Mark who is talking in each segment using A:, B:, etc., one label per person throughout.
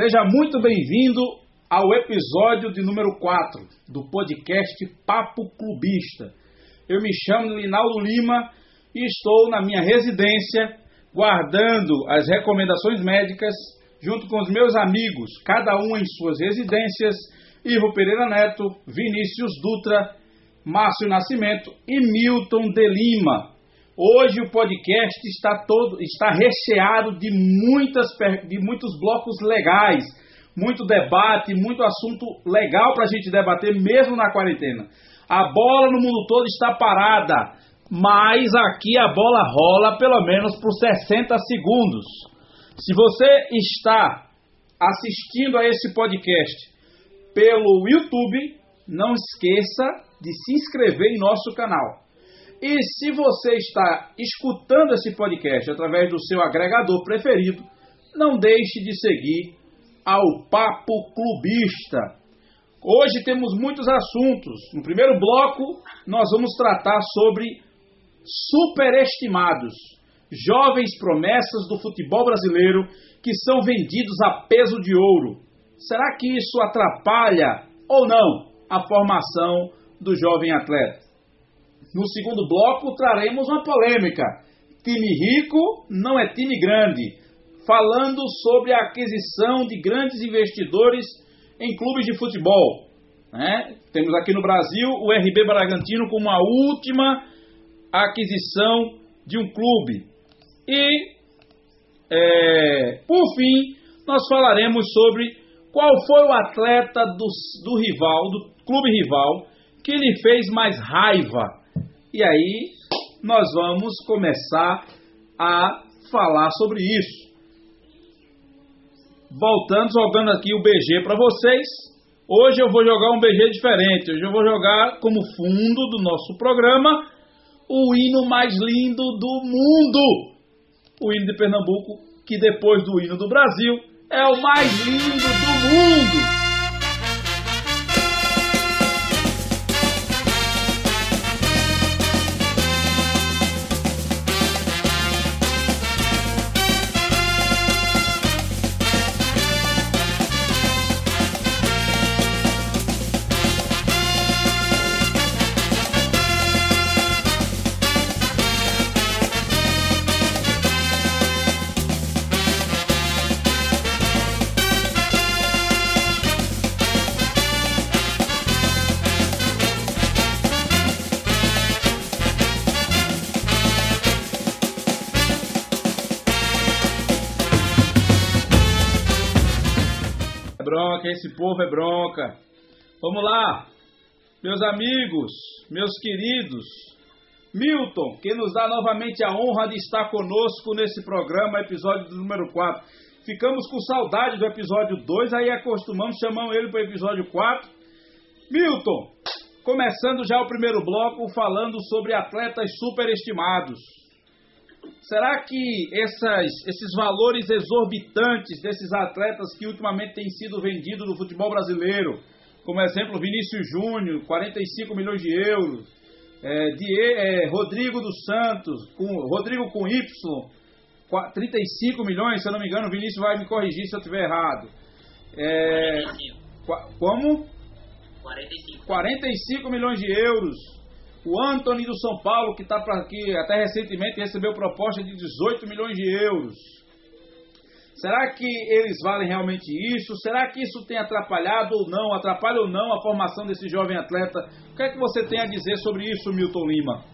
A: Seja muito bem-vindo ao episódio de número 4 do podcast Papo Clubista. Eu me chamo Linaldo Lima e estou na minha residência guardando as recomendações médicas junto com os meus amigos, cada um em suas residências, Ivo Pereira Neto, Vinícius Dutra, Márcio Nascimento e Milton de Lima. Hoje o podcast está todo está recheado de muitas de muitos blocos legais, muito debate, muito assunto legal para a gente debater mesmo na quarentena. A bola no mundo todo está parada, mas aqui a bola rola pelo menos por 60 segundos. Se você está assistindo a esse podcast pelo YouTube, não esqueça de se inscrever em nosso canal. E se você está escutando esse podcast através do seu agregador preferido, não deixe de seguir ao Papo Clubista. Hoje temos muitos assuntos. No primeiro bloco, nós vamos tratar sobre superestimados, jovens promessas do futebol brasileiro que são vendidos a peso de ouro. Será que isso atrapalha ou não a formação do jovem atleta? No segundo bloco, traremos uma polêmica. Time rico não é time grande. Falando sobre a aquisição de grandes investidores em clubes de futebol. Né? Temos aqui no Brasil o RB Bragantino como a última aquisição de um clube. E, é, por fim, nós falaremos sobre qual foi o atleta do, do rival, do clube rival, que lhe fez mais raiva e aí nós vamos começar a falar sobre isso. Voltando, jogando aqui o BG para vocês. Hoje eu vou jogar um BG diferente. Hoje eu vou jogar como fundo do nosso programa o hino mais lindo do mundo. O hino de Pernambuco, que depois do hino do Brasil é o mais lindo do mundo. Povo é bronca. Vamos lá, meus amigos, meus queridos. Milton, que nos dá novamente a honra de estar conosco nesse programa, episódio número 4. Ficamos com saudade do episódio 2, aí acostumamos, chamamos ele para o episódio 4. Milton, começando já o primeiro bloco falando sobre atletas superestimados. Será que essas, esses valores exorbitantes desses atletas que ultimamente têm sido vendidos no futebol brasileiro, como exemplo Vinícius Júnior, 45 milhões de euros, é, de, é, Rodrigo dos Santos, com, Rodrigo com Y, 35 milhões, se eu não me engano, Vinícius vai me corrigir se eu estiver errado. É, 45. Como? 45. 45 milhões de euros o Anthony do São Paulo, que está aqui até recentemente recebeu proposta de 18 milhões de euros. Será que eles valem realmente isso? Será que isso tem atrapalhado ou não? Atrapalha ou não a formação desse jovem atleta? O que é que você tem a dizer sobre isso, Milton Lima?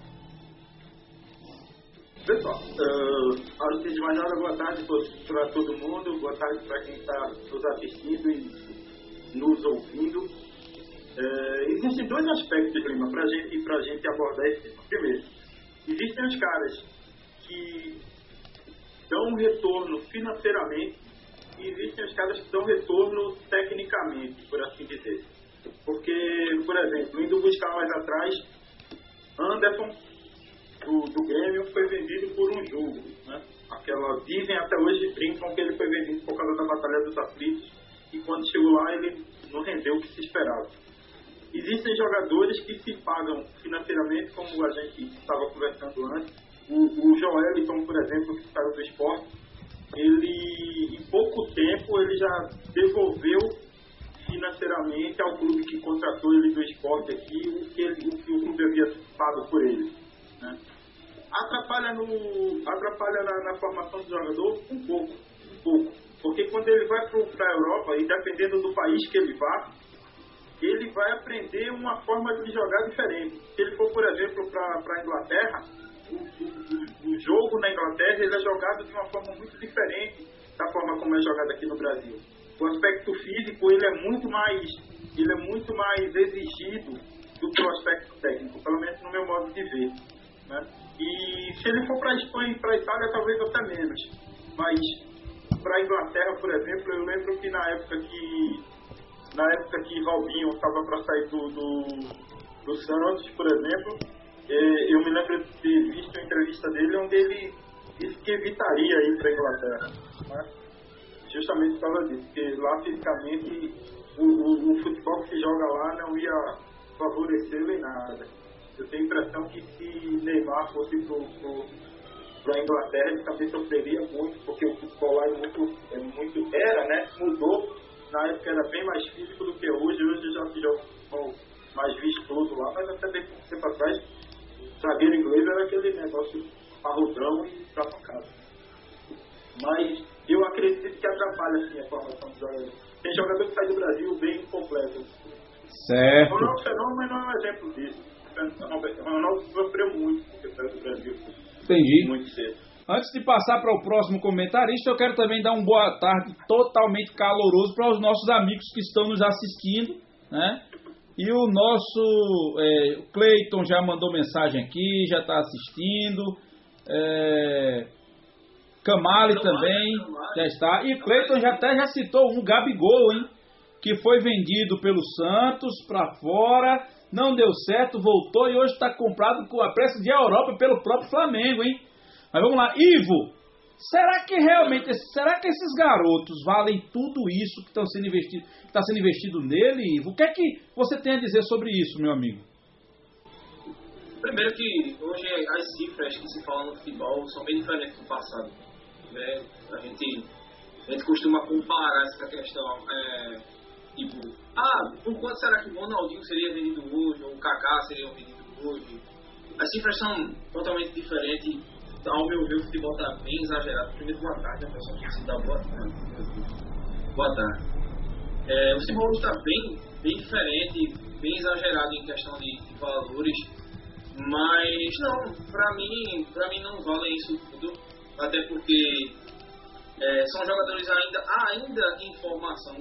B: Pessoal, uh, antes de mais nada, boa tarde para todo mundo, boa tarde para quem está nos assistindo e nos ouvindo. É, existem dois aspectos, Lima, para gente, a gente abordar esse tema. Primeiro, existem as caras que dão um retorno financeiramente e existem as caras que dão retorno tecnicamente, por assim dizer. Porque, por exemplo, indo buscar mais atrás, Anderson do, do Grêmio foi vendido por um jogo. Né? Aquela, dizem até hoje, brincam que ele foi vendido por causa da Batalha dos Aflitos e quando chegou lá ele não rendeu o que se esperava. Existem jogadores que se pagam financeiramente, como a gente estava conversando antes. O, o Joeliton, por exemplo, que saiu do esporte, ele, em pouco tempo, ele já devolveu financeiramente ao clube que contratou ele do esporte aqui o que, ele, o, que o clube havia pago por ele. Né? Atrapalha, no, atrapalha na, na, formação do jogador um pouco, um pouco. Porque quando ele vai para a Europa, e dependendo do país que ele vá, ele vai aprender uma forma de jogar diferente. Se ele for, por exemplo, para a Inglaterra, o, o, o, jogo na Inglaterra ele é jogado de uma forma muito diferente da forma como é jogado aqui no Brasil. O aspecto físico ele é muito mais ele é muito mais exigido do que o aspecto técnico, pelo menos no meu modo de ver. Né? E se ele for para a Espanha e para a Itália, talvez até menos. Mas para a Inglaterra, por exemplo, eu lembro que na época que na época que Robinho estava para sair do, do, do, Santos, por exemplo, eh, eu me lembro de ter visto uma entrevista dele onde ele disse que evitaria ir para a Inglaterra. Né? Justamente por causa disso, porque lá fisicamente o, o, o, futebol que se joga lá não ia favorecê-lo em nada. Eu tenho a impressão que se Neymar fosse para a Inglaterra, ele também sofreria muito, porque o futebol lá é muito, é muito era, né? Mudou na época era bem mais físico do que hoje, hoje já se joga mais vistoso lá, mas até bem pouco tempo atrás, zagueiro inglês era aquele negócio parrudão e pra casa. Mas eu acredito que atrapalha assim a formação dos jogadores. Tem jogador que sai do Brasil bem completo.
A: Certo.
B: O Ronaldo Fenômeno é um exemplo disso. O Ronaldo sofreu muito porque saiu do Brasil.
A: Entendi.
B: Muito cedo.
A: Antes de passar para o próximo comentarista, eu quero também dar um boa tarde totalmente caloroso para os nossos amigos que estão nos assistindo, né? E o nosso é, Cleiton já mandou mensagem aqui, já está assistindo. É, Camale também já está. E Cleiton já até já citou um Gabigol, hein? Que foi vendido pelo Santos para fora, não deu certo, voltou e hoje está comprado com a preço de Europa pelo próprio Flamengo, hein? Mas vamos lá, Ivo, será que realmente, será que esses garotos valem tudo isso que estão sendo investido, está sendo investido nele, Ivo? O que é que você tem a dizer sobre isso, meu amigo?
C: Primeiro que hoje as cifras que se falam no futebol são bem diferentes do passado. Né? A, gente, a gente costuma comparar essa questão. É, tipo, ah, por quanto será que o Ronaldinho seria vendido hoje, ou o Kaká seria vendido hoje? As cifras são totalmente diferentes ao meu ver, o futebol está bem exagerado. Primeiro, boa tarde, a pessoa que se dá boa tarde. Boa tarde. É, o futebol está bem, bem diferente, bem exagerado em questão de, de valores, mas não, para mim, para mim não vale isso tudo, até porque é, são jogadores ainda, ainda em formação,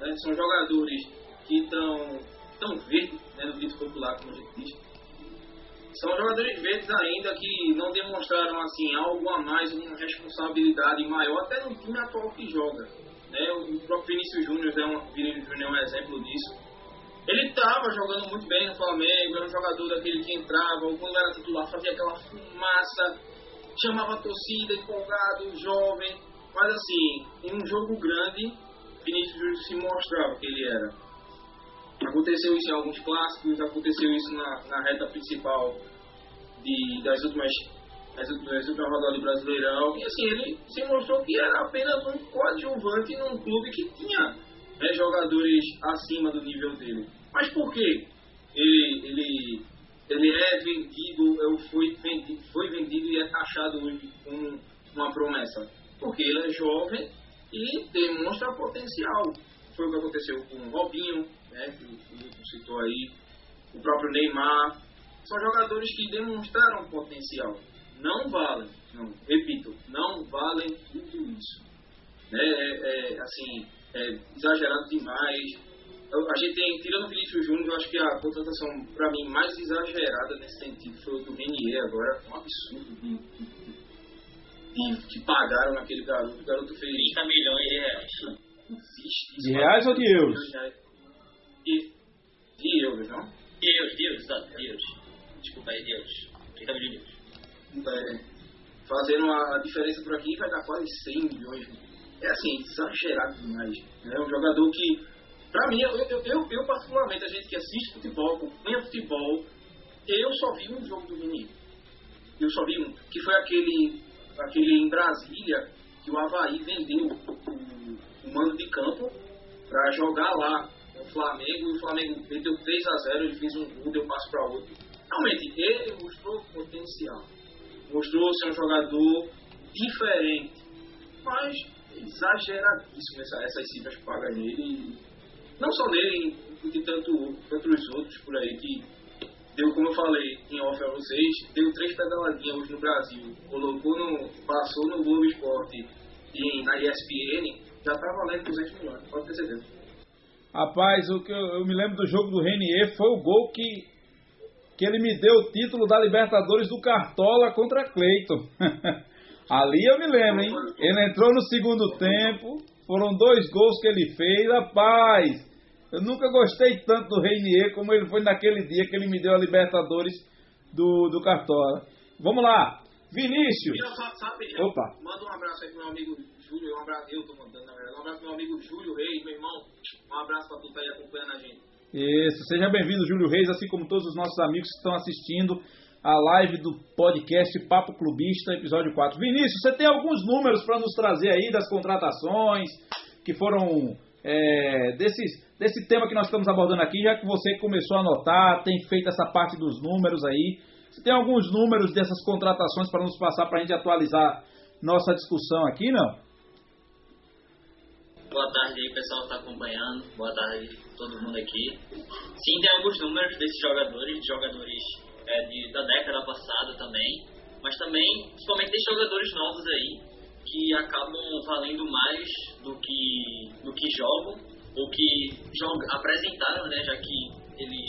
C: né? são jogadores que estão tão verdes, né, no dito popular, como a gente diz, são jogadores verdes ainda que não demonstraram assim algo a mais, uma responsabilidade maior até no time atual que joga. Né? O próprio Vinícius Júnior é, um, Vinícius Júnior é um exemplo disso. Ele estava jogando muito bem no Flamengo, era um jogador daquele que entrava, quando era titular fazia aquela fumaça, chamava a torcida, empolgado, jovem. Mas assim, em um jogo grande, Vinícius Júnior se mostrava que ele era. Aconteceu isso em alguns clássicos, aconteceu isso na, na reta principal de, das últimas das últimas, rodadas do Brasileirão. E assim, ele se mostrou que era apenas um coadjuvante num clube que tinha né, jogadores acima do nível dele. Mas por que ele, ele, ele é vendido, foi vendido, foi vendido e é taxado hoje como uma promessa? Porque ele é jovem e demonstra potencial. Foi o que aconteceu com o Robinho, né, que o citou aí, o próprio Neymar. São jogadores que demonstraram potencial. Não valem, não, repito, não valem tudo isso. Né, é, é, assim, é exagerado demais. A gente tem, tirando o Vinícius Júnior, eu acho que a contratação, para mim, mais exagerada nesse sentido foi o do Renier agora. Um absurdo de, de, de, que pagaram naquele garoto. O garoto fez
D: 30 milhões de reais.
A: Existe, de reais ou de euros?
C: E de euros, não?
D: De euros, de euros, de euros. Desculpa aí, de euros. 30 milhões de euros.
C: É, fazendo a diferença por aqui vai dar quase 100 milhões. É assim, exagerado demais. É um jogador que, pra mim, eu, eu, eu, eu particularmente, a gente que assiste futebol, acompanha futebol, eu só vi um jogo do Vini. Eu só vi um, que foi aquele, aquele em Brasília, que o Havaí vendeu o, o mando de campo jogar lá o Flamengo, e o Flamengo meteu 3 a 0 ele fez um gol, deu passo para outro. Realmente, ele mostrou potencial. Mostrou ser um jogador diferente. Mas exageradíssimo essa, essas cifras paga nele. Não só nele, e tanto, tanto os outros por aí que deu, como eu falei em off a vocês, deu três pedaladinhas hoje no Brasil, colocou no, passou no Globo Esporte e na ESPN, já tá valendo 200 milhões, pode ter certeza.
A: Rapaz, o que eu, eu me lembro do jogo do Renier foi o gol que, que ele me deu o título da Libertadores do Cartola contra Cleiton. Ali eu me lembro, hein? Ele entrou no segundo tempo, foram dois gols que ele fez, rapaz. Eu nunca gostei tanto do Reinier como ele foi naquele dia que ele me deu a Libertadores do, do Cartola. Vamos lá, Vinícius.
C: Opa. Manda um abraço aí pro meu amigo Júlio, um abraço, eu tô mandando, na verdade. Um abraço pro meu amigo Júlio Reis, meu irmão. Um abraço pra tu tá aí acompanhando a gente.
A: Isso, seja bem-vindo, Júlio Reis, assim como todos os nossos amigos que estão assistindo a live do podcast Papo Clubista, episódio 4. Vinícius, você tem alguns números para nos trazer aí das contratações que foram é, desses, desse tema que nós estamos abordando aqui, já que você começou a anotar, tem feito essa parte dos números aí. Você tem alguns números dessas contratações para nos passar para a gente atualizar nossa discussão aqui, não?
D: Boa tarde aí, pessoal que está acompanhando. Boa tarde todo mundo aqui. Sim, tem alguns números desses jogadores, jogadores é, de, da década passada também, mas também, principalmente, tem jogadores novos aí que acabam valendo mais do que, do que jogam, ou que jogam, apresentaram, né, já que eles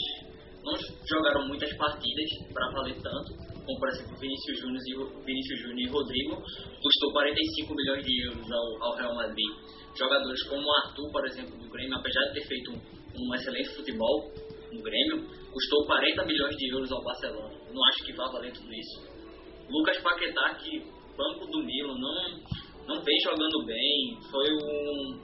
D: não jogaram muitas partidas para valer tanto, como por exemplo Vinícius Júnior e, Vinícius Júnior e Rodrigo, custou 45 milhões de euros ao, ao Real Madrid. Jogadores como Arthur, por exemplo, do Grêmio, apesar de ter feito um, um excelente futebol no Grêmio, custou 40 milhões de euros ao Barcelona. Não acho que vá valer tudo isso. Lucas Paquetá, que banco do Milan não, não vem jogando bem, foi um,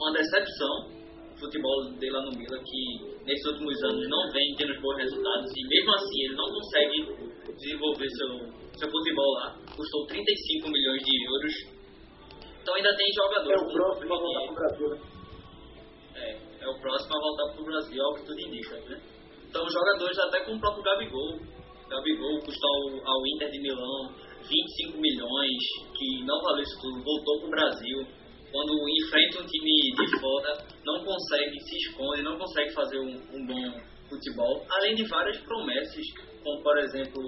D: uma decepção futebol dele lá no Milan, que nesses últimos anos não vem tendo bons resultados e mesmo assim ele não consegue desenvolver seu, seu futebol lá. Custou 35 milhões de euros. Então ainda tem jogadores.
C: É o próximo a voltar pro Brasil, né?
D: É, é o próximo a voltar pro Brasil, ao que tudo indica, né? Então jogadores até com o próprio Gabigol. Gabigol custou ao, ao Inter de Milão 25 milhões, que não valeu isso tudo, voltou para o Brasil. Quando enfrenta um time de fora, não consegue, se esconde, não consegue fazer um, um bom futebol. Além de várias promessas, como por exemplo,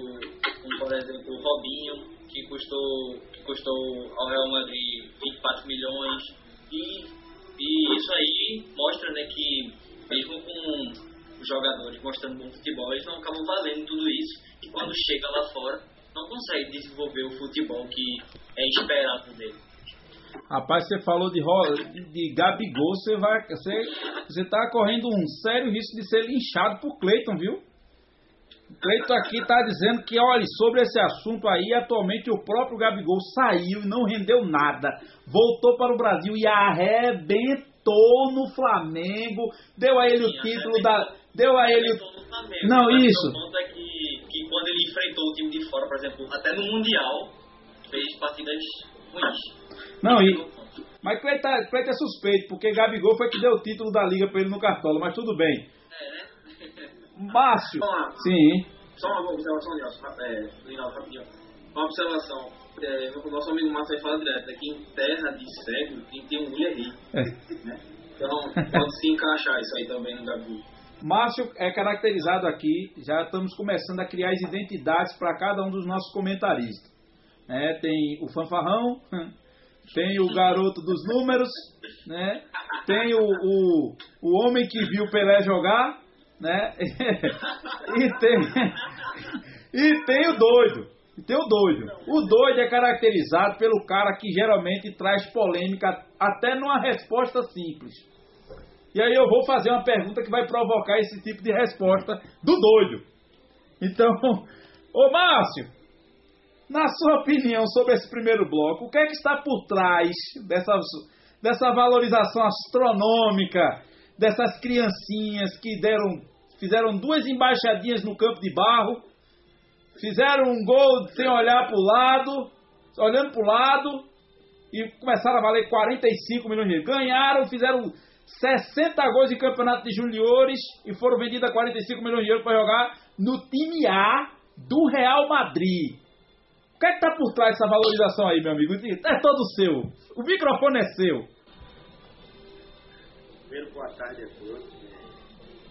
D: como por exemplo o Robinho, que custou, que custou ao Real Madrid 24 milhões. E, e isso aí mostra né, que mesmo com os jogadores mostrando bom futebol, eles não acabam valendo tudo isso. E quando chega lá fora, não consegue desenvolver o futebol que é esperado dele.
A: Rapaz, você falou de, de Gabigol, você vai. Você, você tá correndo um sério risco de ser linchado por Cleiton, viu? Cleiton aqui está dizendo que, olha, sobre esse assunto aí, atualmente o próprio Gabigol saiu e não rendeu nada. Voltou para o Brasil e arrebentou no Flamengo. Deu a ele Sim, o título da. Deu a ele. Não, isso.
D: O ponto é que que quando ele enfrentou o time de fora, por exemplo, até no Mundial, fez partidas ruins.
A: Não, e, mas Cleiton tá, é suspeito, porque Gabigol foi que deu o título da liga para ele no Cartola, mas tudo bem.
D: É, né?
A: Márcio.
C: Sim. Só uma observação, Nelson, é, rapidinho. Uma observação. É, o nosso amigo Márcio fala direto, né, que em terra de cego tem que ter um mulher rico. É. Né? Então, pode se encaixar isso aí também no Gabigol.
A: Márcio é caracterizado aqui, já estamos começando a criar as identidades para cada um dos nossos comentaristas. É, tem o fanfarrão, tem o garoto dos números, né? tem o, o, o homem que viu Pelé jogar, né? e, tem, e tem o doido. E tem o doido. O doido é caracterizado pelo cara que geralmente traz polêmica até numa resposta simples. E aí eu vou fazer uma pergunta que vai provocar esse tipo de resposta do doido. Então, ô Márcio, na sua opinião sobre esse primeiro bloco, o que é que está por trás dessa, dessa valorização astronômica dessas criancinhas que deram, fizeram duas embaixadinhas no campo de barro, fizeram um gol sem olhar para o lado, olhando para o lado, e começaram a valer 45 milhões de euros. Ganharam, fizeram 60 gols em campeonato de juniores e foram vendidos a 45 milhões de euros para jogar no time A do Real Madrid. O que é que tá por trás dessa valorização aí, meu amigo? É todo seu. O microfone é seu.
E: Primeiro, boa tarde a todos.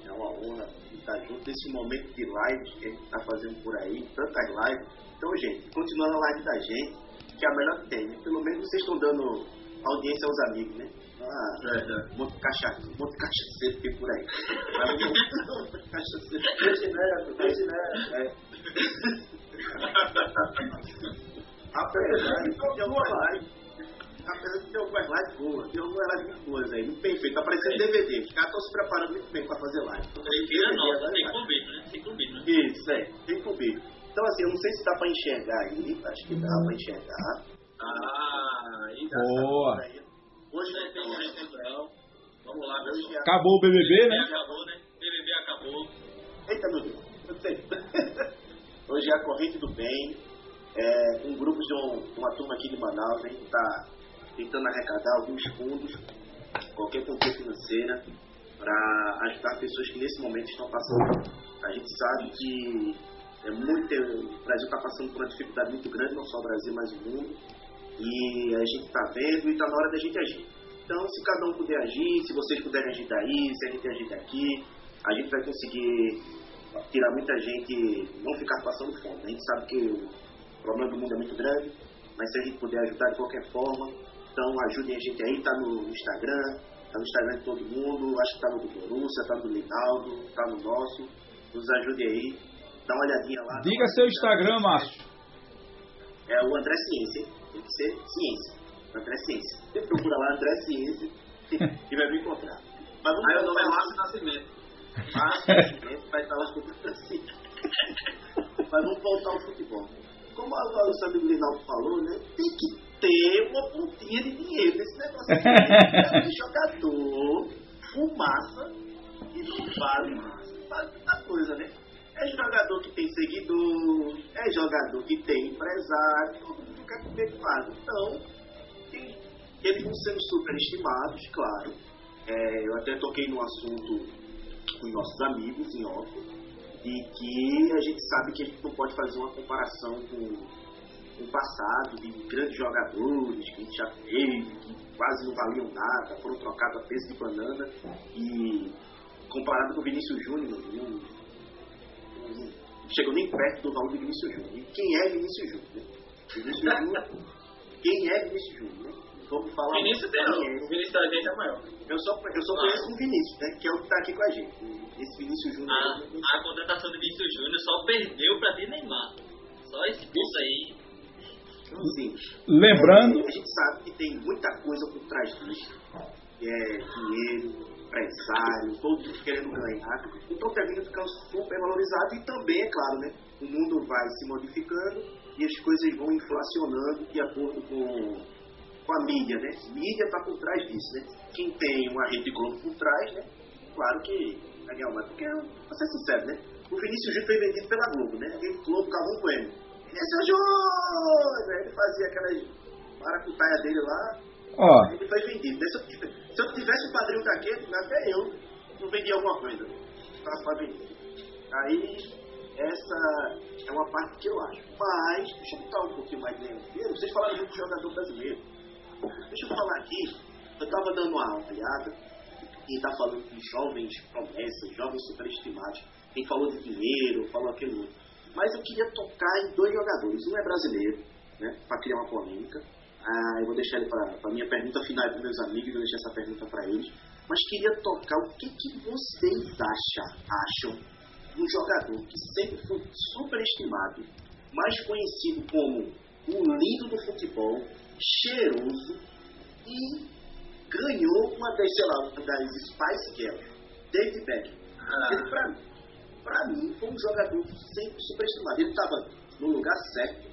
E: É uma honra estar junto nesse momento de live que a gente está fazendo por aí, tantas lives. Então, gente, continuando a live da gente, que é a melhor que tem. Né? Pelo menos vocês estão dando audiência aos amigos, né? Ah, é, um monte de cachaça, um monte de cachaceiro que tem por aí. Cachaceiro. Deixa neto. É. Apesar de ter algumas lives, apesar de ter algumas lives boas, tem algumas lives muito boas aí, muito bem feito, tá parecendo DVD. Os caras estão se preparando muito bem para fazer live.
D: Prefiro não, tem clubismo, né? Tem clubismo, né?
E: Isso, é, tem clubismo. Então, assim, eu não sei se dá para enxergar aí, acho que dá para enxergar.
C: Ah, aí dá.
A: Boa.
E: Hoje
C: Hoje tem
E: não
C: gente então. Vamos lá,
E: é
A: Acabou o BBB, né?
D: Acabou, né? BBB acabou.
E: Eita, meu Deus. Eu sei. Hoje é a Corrente do Bem. É um grupo de um- uma turma aqui de Manaus. A gente está tentando arrecadar alguns fundos, qualquer quantia financeira, para ajudar pessoas que nesse momento estão passando. A gente sabe que é muito, o Brasil está passando por uma dificuldade muito grande, não só o Brasil, mas o mundo. E a gente está vendo e está na hora da gente agir. Então, se cada um puder agir, se vocês puderem agir daí, se a gente agir daqui, a gente vai conseguir tirar muita gente, não ficar passando fome. A gente sabe que o problema do mundo é muito grande, mas se a gente puder ajudar de qualquer forma, então ajudem a gente aí, tá no Instagram, tá no Instagram de todo mundo, acho que tá no do Borussia, tá no do Linaldo, tá no nosso. Nos ajude aí, dá uma olhadinha lá.
A: Diga seu Instagram, Márcio.
E: É o André Ciência, hein? Tem que ser ciência. André Ciência. Você procura lá André Ciência e vai me encontrar. Mas vamos
C: Aí o nome é Márcio Nascimento.
E: Márcio Nascimento vai estar lá escutando assim. Mas vamos voltar ao futebol. Como agora o Sandro Linaldo falou, né? Tem que ter uma pontinha de dinheiro nesse negócio. É jogador, fumaça e não vale mais. Vale muita coisa, né? É jogador que tem seguidor, é jogador que tem empresário, todo mundo fica com medo. Então, eles vão sendo superestimados, claro. É, eu até toquei no assunto com os nossos amigos em off, de que a gente sabe que a gente não pode fazer uma comparação com, o passado de grandes jogadores que a gente já teve, que quase não valiam nada, foram trocados a peso de banana e comparado com o Vinícius Júnior, não, não- não chegou nem perto do valor de Vinícius Júnior. E quem é Vinícius Júnior? Né? Vinícius Júnior, quem é Vinícius Júnior? Né? Vamos falar
C: Vinícius tem não.
E: é.
C: O Vinícius da gente é maior.
E: Eu só, eu só conheço o Vinícius, né? Que é o que tá aqui com a gente. Esse Vinícius Júnior.
D: A,
E: sei.
D: a contratação de Vinícius Júnior só perdeu pra de Neymar. Só esse ponto aí.
A: Lembrando,
E: A gente sabe que tem muita coisa por trás disso. É dinheiro, empresário, todo mundo querendo ganhar. Então termina ficando super valorizado e também, é claro, né? O mundo vai se modificando e as coisas vão inflacionando de acordo com, com a mídia, né? Mídia está por trás disso, né? Quem tem uma rede Globo por trás, né? Claro que vai ganhar mais. Porque, pra ser sincero, né? O Vinícius Júnior foi vendido pela Globo, né? A rede Globo Bueno. Vinícius Júnior! Aí Ele fazia aquelas maracutaia dele lá,
A: ó,
E: ele foi vendido. Se eu, tivesse- se eu tivesse um padrinho daquele, até eu não vendia alguma coisa. Tava pra vender. Aí, essa é uma parte que eu acho. Mas, deixa eu botar um pouquinho mais dentro. Vocês falaram muito de jogador brasileiro. Deixa eu falar aqui. Eu tava dando uma olhada e tá falando de jovens promessas, jovens superestimados. Quem falou de dinheiro, falou aquilo outro. Mas eu queria tocar em dois jogadores. Um é brasileiro, né? Pra criar uma polêmica. Ah, eu vou deixar ele para a minha pergunta final para meus amigos, vou deixar essa pergunta para eles. Mas queria tocar o que, que vocês acham, acham de um jogador que sempre foi superestimado, mais conhecido como o lindo do futebol, cheiroso e ganhou uma das, sei lá, das Spice Girls, David Beckham. Ele, pra, mim, pra mim, foi um jogador sempre superestimado. Ele estava no lugar certo,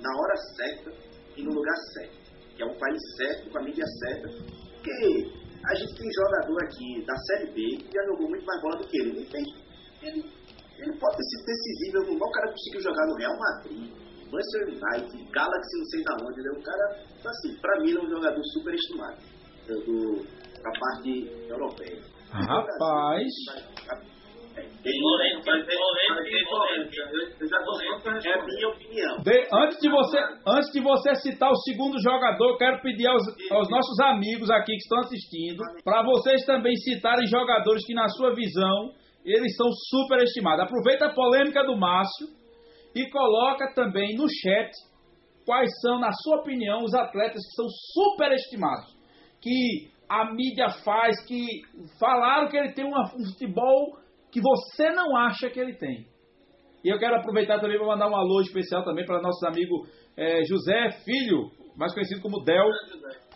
E: na hora certa e no lugar certo. Que é um país certo, com a mídia certa. Porque a gente tem jogador aqui da Série B que já jogou muito mais bola do que ele. Ele, fez, ele, ele pode ter sido decisivo. algum. O cara conseguiu jogar no Real Madrid, Manchester United, Galaxy, não sei da onde. Né? O cara, então, assim, pra mim, ele é um jogador superestimado. Do, da parte europeia.
A: Rapaz. Antes, de você, antes de você citar o segundo jogador, quero pedir aos, aos nossos amigos aqui que estão assistindo, para vocês também citarem jogadores que, na sua visão, eles são superestimados. Aproveita a polêmica do Márcio e coloca também no chat quais são, na sua opinião, os atletas que são superestimados. Que a mídia faz, que falaram que ele tem uma- um futebol que você não acha que ele tem. E eu quero aproveitar também para mandar um alô especial também para nossos amigos eh, José Filho, mais conhecido como Del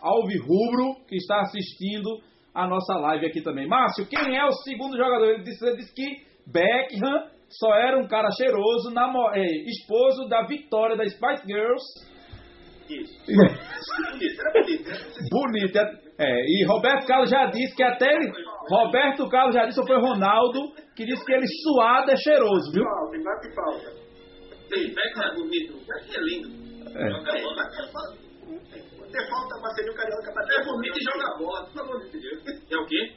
A: Alvi Rubro, que está assistindo a nossa live aqui também. Márcio, quem é o segundo jogador? Ele disse, ele disse que Beckham só era um cara cheiroso, namo- eh, esposo da Vitória da Spice Girls.
E: Isso. Bonito, era bonito. né?
A: Bonito. é- É, e Roberto Carlos já disse que até ele. Roberto Carlos já disse, ou foi Ronaldo, que disse que ele suado é cheiroso, viu?
B: Falta, bate falta.
C: Beckham é bonito. Beckham é lindo.
A: É.
C: Joga bola.
E: Falta Marcelinho Carioca pra
C: É bonito e joga bola, pelo amor de Deus. É o quê?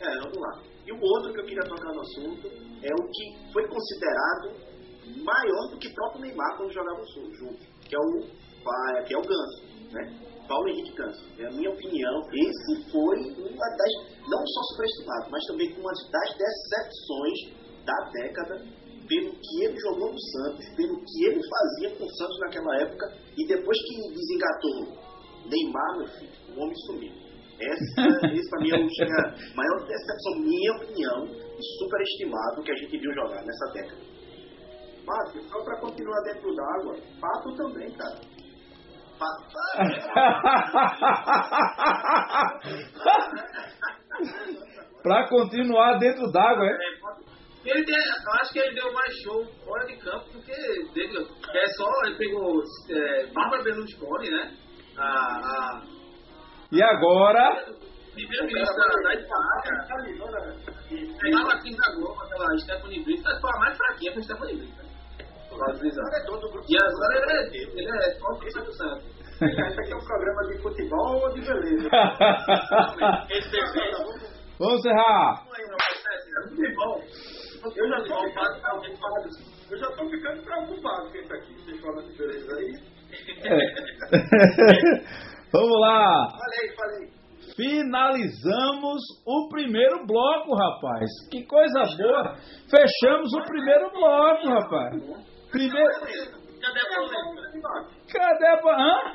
E: É, vamos lá. E o outro que eu queria tocar no assunto é o que foi considerado maior do que o próprio Neymar quando jogavam junto, que é o, que é o Ganso, né? Paulo Henrique Ganso. É a minha opinião, esse foi uma das, não só superestimado, mas também uma das decepções da década pelo que ele jogou no Santos, pelo que ele fazia com o Santos naquela época, e depois que desengatou Neymar, meu filho, o homem sumiu. Essa, esse pra mim é a maior decepção, minha opinião, e superestimado que a gente viu jogar nessa década.
B: Márcio, só pra continuar dentro d'água, Pato também, cara.
A: Pra continuar dentro d'água, é?
C: Ele tem, eu acho que ele deu mais show fora de campo do que dentro. É só, ele pegou é, Bárbara Berlusconi, né? A, a
A: E agora,
C: primeira-ministra da, da Itália. Pegava a atriz da Globo, aquela Stephanie Brito, foi a mais fraquinha com Stephanie Brito. Né? Valorizar. E agora ele é, ele é top 100%.
B: Esse aqui é um programa de futebol ou de beleza?
A: vamos encerrar.
C: Futebol.
B: Eu já ficando preocupado. Eu já tô ficando preocupado com isso aqui. Vocês falam de beleza aí.
A: É. vamos lá.
E: Falei, falei.
A: Finalizamos o primeiro bloco, rapaz. Que coisa boa. Fechamos o primeiro bloco, rapaz. Primeiro.
C: Cadê a polêmica?
A: Cadê a. Hã?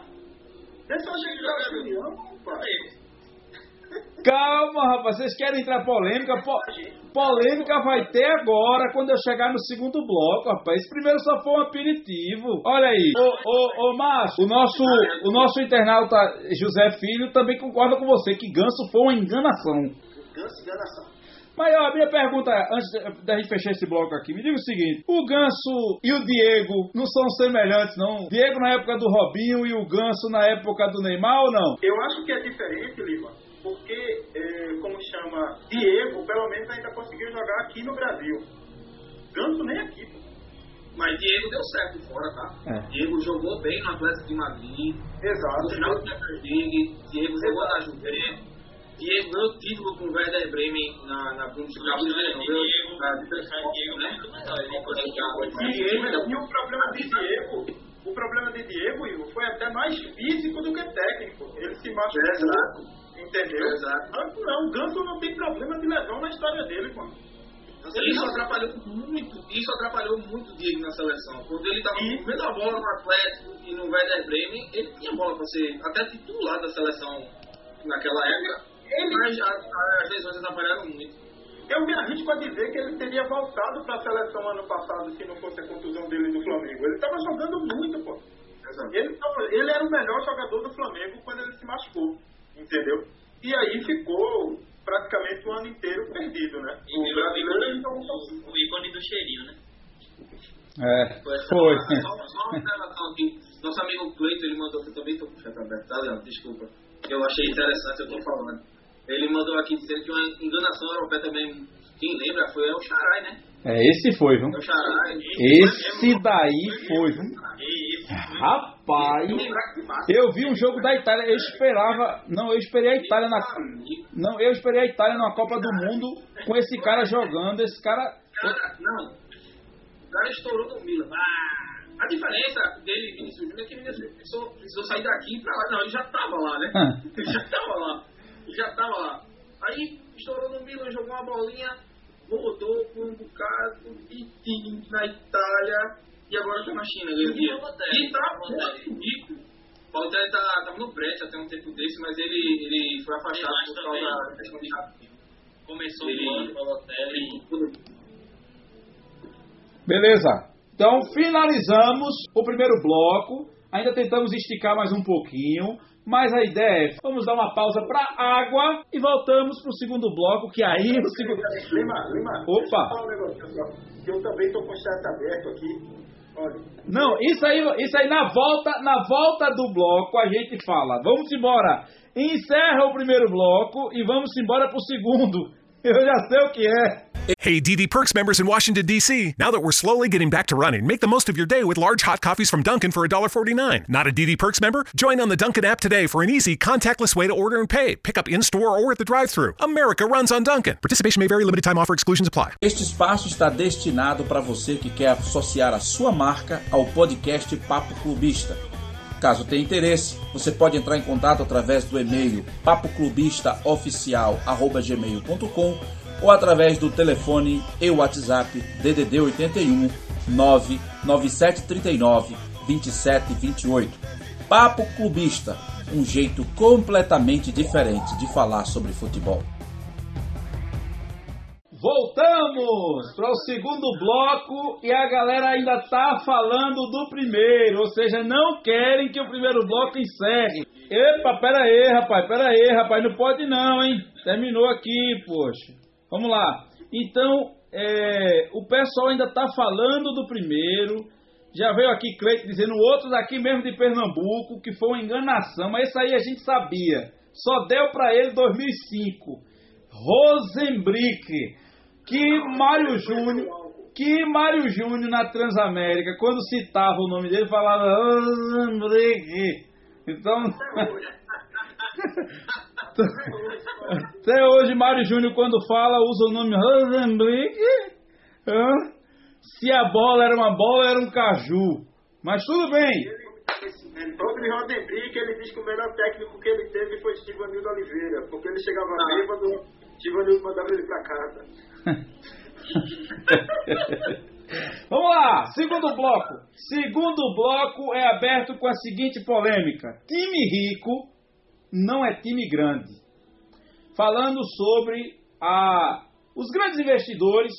B: Deixa eu chegar na opinião, pai.
A: Calma, rapaz. Vocês querem entrar polêmica? Po- polêmica vai ter agora, quando eu chegar no segundo bloco, rapaz. Esse primeiro só foi um aperitivo. Olha aí. Ô, ô, ô Márcio, o nosso, o nosso internauta José Filho também concorda com você que Ganso foi uma enganação.
E: Ganso enganação.
A: Mas ó, a minha pergunta, antes da- gente fechar esse bloco aqui, me diga o seguinte: o Ganso e o Diego não são semelhantes, não? Diego na época do Robinho e o Ganso na época do Neymar ou não?
B: Eu acho que é diferente, Lima, porque, eh, como chama, Diego, pelo menos ainda conseguiu jogar aqui no Brasil. Ganso nem aqui, pô.
C: Mas Diego deu certo fora, tá?
A: É.
C: Diego jogou bem no Atlético de Madrid, no
B: Exato.
C: final da Champions League, Diego jogou na Juventus. Diego ganhou título com o Werder Bremen na, na Bundesliga.
D: Diego, Diego,
C: né?
D: é
B: E, e o problema de Diego, o problema de Diego, Igor, foi até mais físico do que técnico. Ele se machucou,
C: Exato.
B: entendeu?
C: Exato.
B: Ganso não, o Ganso não tem problema de lesão na história dele, mano.
C: Isso atrapalhou muito, isso atrapalhou muito o Diego na seleção. Quando ele estava
B: E-
C: comendo a bola no Atlético e no Werder Bremen, ele tinha bola para ser até titular da seleção naquela época. Mas a- a- as lesões atrapalharam muito.
B: Eu me arrisco a dizer que ele teria voltado para a seleção ano passado se não fosse a contusão dele no Flamengo. Ele estava jogando muito, pô. Ele, tava- ele era o melhor jogador do Flamengo quando ele se machucou, entendeu? E aí ficou praticamente o ano inteiro perdido, né?
D: E
B: O brasileiro
D: ícone,
B: então,
D: o, o ícone do cheirinho, né?
A: É,
D: Foi.
C: Só, só uma observação aqui. Nosso amigo Cleiton, ele mandou aqui também, tô com o aberto, tá, Leandro? Desculpa. Eu achei interessante, eu tô falando. Ele mandou aqui dizendo que uma enganação europeia também, quem lembra, foi o Charai, né?
A: É, esse foi, viu?
C: Meu xará,
A: Esse daí foi, viu?
D: Esse,
A: Rapaz, eu vi um jogo da Itália, eu esperava, não, eu esperei a Itália na. Não, eu esperei a Itália na Copa do Mundo com esse cara jogando, esse cara
C: Cara, não. O cara estourou no Milan. Ah, a diferença dele, Vinícius Júnior, é que ele precisou, precisou sair daqui e pra lá. Não, ele já tava lá, né?
A: Ah.
C: Ele já tava lá. Já tava lá. Aí estourou no Milan, jogou uma bolinha, voltou por um bocado e tim na Itália. E agora tá na China, ganhou
D: E. Balotelli?
C: E tá muito rico. O Balotelli tá, tava no Brest até um tempo desse, mas ele, ele foi afastado por
D: também.
C: causa da questão de.
D: Começou
C: Ele-
D: o ano, Balotelli.
A: Beleza. Então finalizamos o primeiro bloco. Ainda tentamos esticar mais um pouquinho, mas a ideia é vamos dar uma pausa para água e voltamos para o segundo bloco, que aí o segundo
E: Lima, Lima.
A: Opa.
E: um eu também estou com o chat aberto aqui. Olha.
A: Não, isso aí, isso aí na volta, na volta do bloco a gente fala. Vamos embora. Encerra o primeiro bloco e vamos embora pro segundo. Eu já sei o que é.
F: Hey, DD Perks members in Washington, D.C. Now that we're slowly getting back to running, make the most of your day with large hot coffees from Dunkin' for $1.49. Not a DD Perks member? Join on the Dunkin' app today for an easy, contactless way to order and pay. Pick up in store or at the drive thru. America runs on Dunkin'. Participation may vary, limited time offer exclusions apply.
G: Este espaço está destinado para você que quer associar a sua marca ao podcast Papo Clubista. Caso tenha interesse, você pode entrar em contato através do e-mail papoclubistaoficial@gmail.com ou através do telefone e WhatsApp DDD 81 99739 2728. Papo Clubista, um jeito completamente diferente de falar sobre futebol.
A: Voltamos para o segundo bloco e a galera ainda tá falando do primeiro, ou seja, não querem que o primeiro bloco encerre. Epa, pera aí, rapaz, pera aí, rapaz, não pode não, hein? Terminou aqui, poxa. Vamos lá. Então, é, o pessoal ainda tá falando do primeiro. Já veio aqui Cleito dizendo outros aqui mesmo de Pernambuco, que foi uma enganação, mas isso aí a gente sabia. Só deu para ele 2005. Rosenbrick. Que Mário Júnior, que Mário Júnior na Transamérica, quando citava o nome dele, falava Rosenbrick. Então, até hoje Mário Júnior quando fala usa o nome Rosenbrick. Hã? Se a bola era uma bola, era um caju. Mas tudo bem.
E: Sobre Rodenbrick, ele diz que o melhor técnico que ele teve foi Stivanildo Oliveira, porque ele chegava
C: Ah.
E: bêbado, Stivanildo mandava ele pra casa.
A: Vamos lá, segundo bloco. Segundo bloco é aberto com a seguinte polêmica: time rico não é time grande. Falando sobre a, os grandes investidores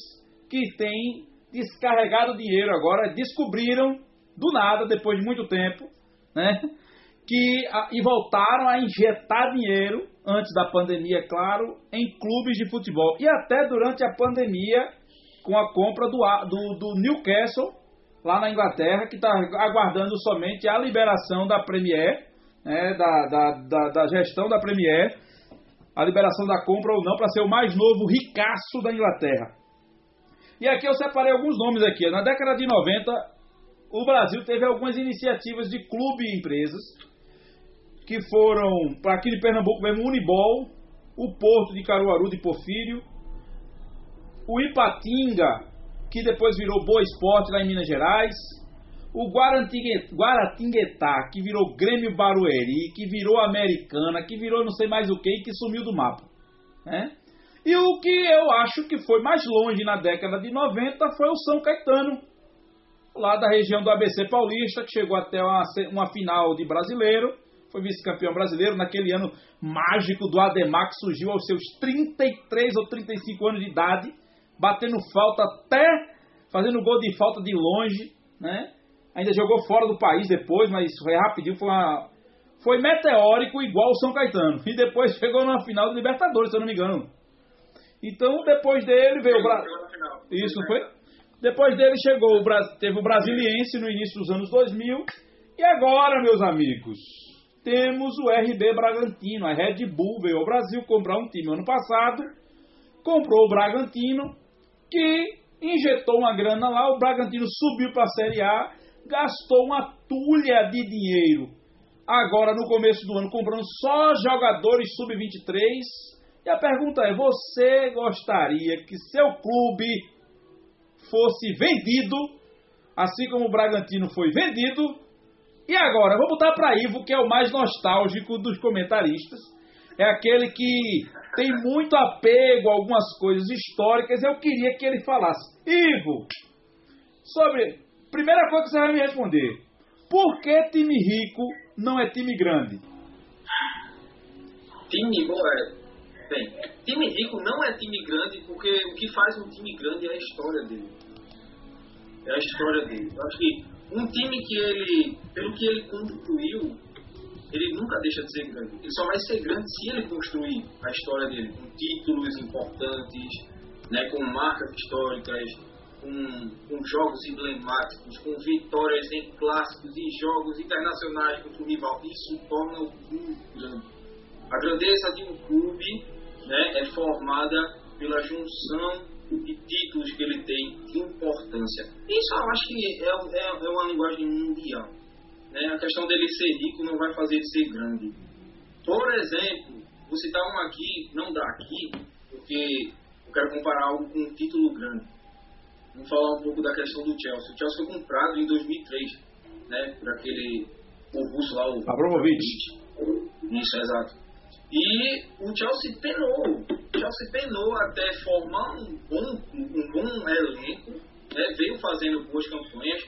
A: que têm descarregado dinheiro agora, descobriram do nada, depois de muito tempo, né? Que, e voltaram a injetar dinheiro, antes da pandemia, é claro, em clubes de futebol. E até durante a pandemia, com a compra do, do, do Newcastle, lá na Inglaterra, que está aguardando somente a liberação da Premier, né, da, da, da, da gestão da Premier, a liberação da compra ou não, para ser o mais novo ricaço da Inglaterra. E aqui eu separei alguns nomes aqui. Na década de 90, o Brasil teve algumas iniciativas de clube e empresas que foram, para aqui de Pernambuco mesmo, Unibol, o Porto de Caruaru de Porfírio, o Ipatinga, que depois virou Boa Esporte lá em Minas Gerais, o Guaratinguetá, que virou Grêmio Barueri, que virou Americana, que virou não sei mais o que e que sumiu do mapa. Né? E o que eu acho que foi mais longe na década de 90 foi o São Caetano, lá da região do ABC Paulista, que chegou até uma, uma final de brasileiro, foi vice-campeão brasileiro naquele ano mágico do Ademar, que surgiu aos seus 33 ou 35 anos de idade, batendo falta até fazendo gol de falta de longe, né? Ainda jogou fora do país depois, mas foi rapidinho, foi uma foi meteórico igual o São Caetano. E depois chegou na final do Libertadores, se eu não me engano. Então, depois dele veio o Brasil. Isso, não foi? Depois dele chegou o teve o Brasiliense no início dos anos 2000. E agora, meus amigos, temos o RB Bragantino. A Red Bull veio ao Brasil comprar um time ano passado. Comprou o Bragantino, que injetou uma grana lá, o Bragantino subiu para a Série A, gastou uma tulha de dinheiro. Agora, no começo do ano, comprando só jogadores sub-23. E a pergunta é: você gostaria que seu clube fosse vendido, assim como o Bragantino foi vendido? E agora, vou botar para Ivo, que é o mais nostálgico dos comentaristas. É aquele que tem muito apego a algumas coisas históricas. Eu queria que ele falasse. Ivo, sobre. Primeira coisa que você vai me responder: por que time rico não é time grande?
C: Time é. Bem, time rico não é time grande porque o que faz um time grande é a história dele. É a história dele. Eu acho que um time que ele, pelo que ele construiu, ele nunca deixa de ser grande. Ele só vai ser grande se ele construir a história dele, com títulos importantes, né, com marcas históricas, com, com jogos emblemáticos, com vitórias em clássicos e jogos internacionais contra o rival. Isso torna o clube grande. A grandeza de um clube né, é formada pela junção de títulos que ele tem, de importância. Isso eu acho que é, é, é uma linguagem mundial. Né? A questão dele ser rico não vai fazer ele ser grande. Por exemplo, vou citar um aqui, não dá aqui, porque eu quero comparar algo com um título grande. Vamos falar um pouco da questão do Chelsea. O Chelsea foi comprado em 2003, né, por aquele o russo lá, o
A: Abramovich.
C: Isso, exato. E o Chelsea penou. O Chelsea penou até formar um bom, um bom elenco, né, veio fazendo boas campanhas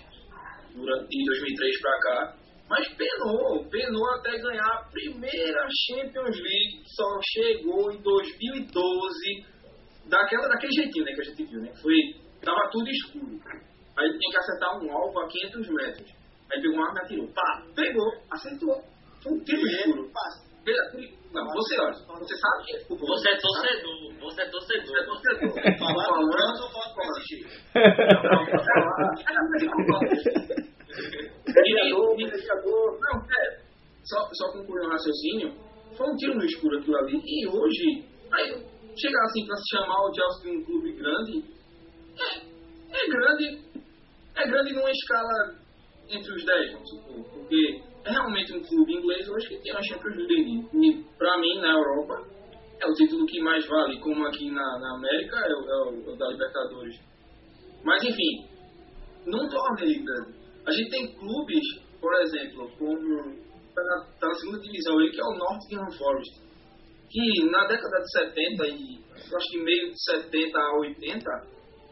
C: durante, de 2003 para cá, mas penou, penou até ganhar a primeira Champions League, só chegou em 2012, daquela, daquele jeitinho né, que a gente viu, né? Foi, tava tudo escuro. Aí tem que acertar um alvo a 500 metros. Aí pegou uma arma e atirou. Pá, pegou, acertou. Foi um tiro escuro. Não, você, olha, você sabe que
D: Você é torcedor, você é torcedor.
C: Você é torcedor. Falando. Não, é. Só, só concluir um raciocínio. Foi um tiro no escuro aquilo ali. E hoje, aí, chegar assim pra se chamar o Chelsea de um clube grande, é, é grande. É grande numa escala entre os 10, vamos supor. Porque é realmente um clube inglês hoje que tem uma Champions League. E pra mim, na Europa, é o título que mais vale, como aqui na, na América é o, é o- é da Libertadores. Mas enfim, não torna ele grande. A gente tem clubes, por exemplo, como tá na, tá na segunda divisão, ele que é o Nottingham Forest, que na década de 70 e acho que meio de 70 a 80,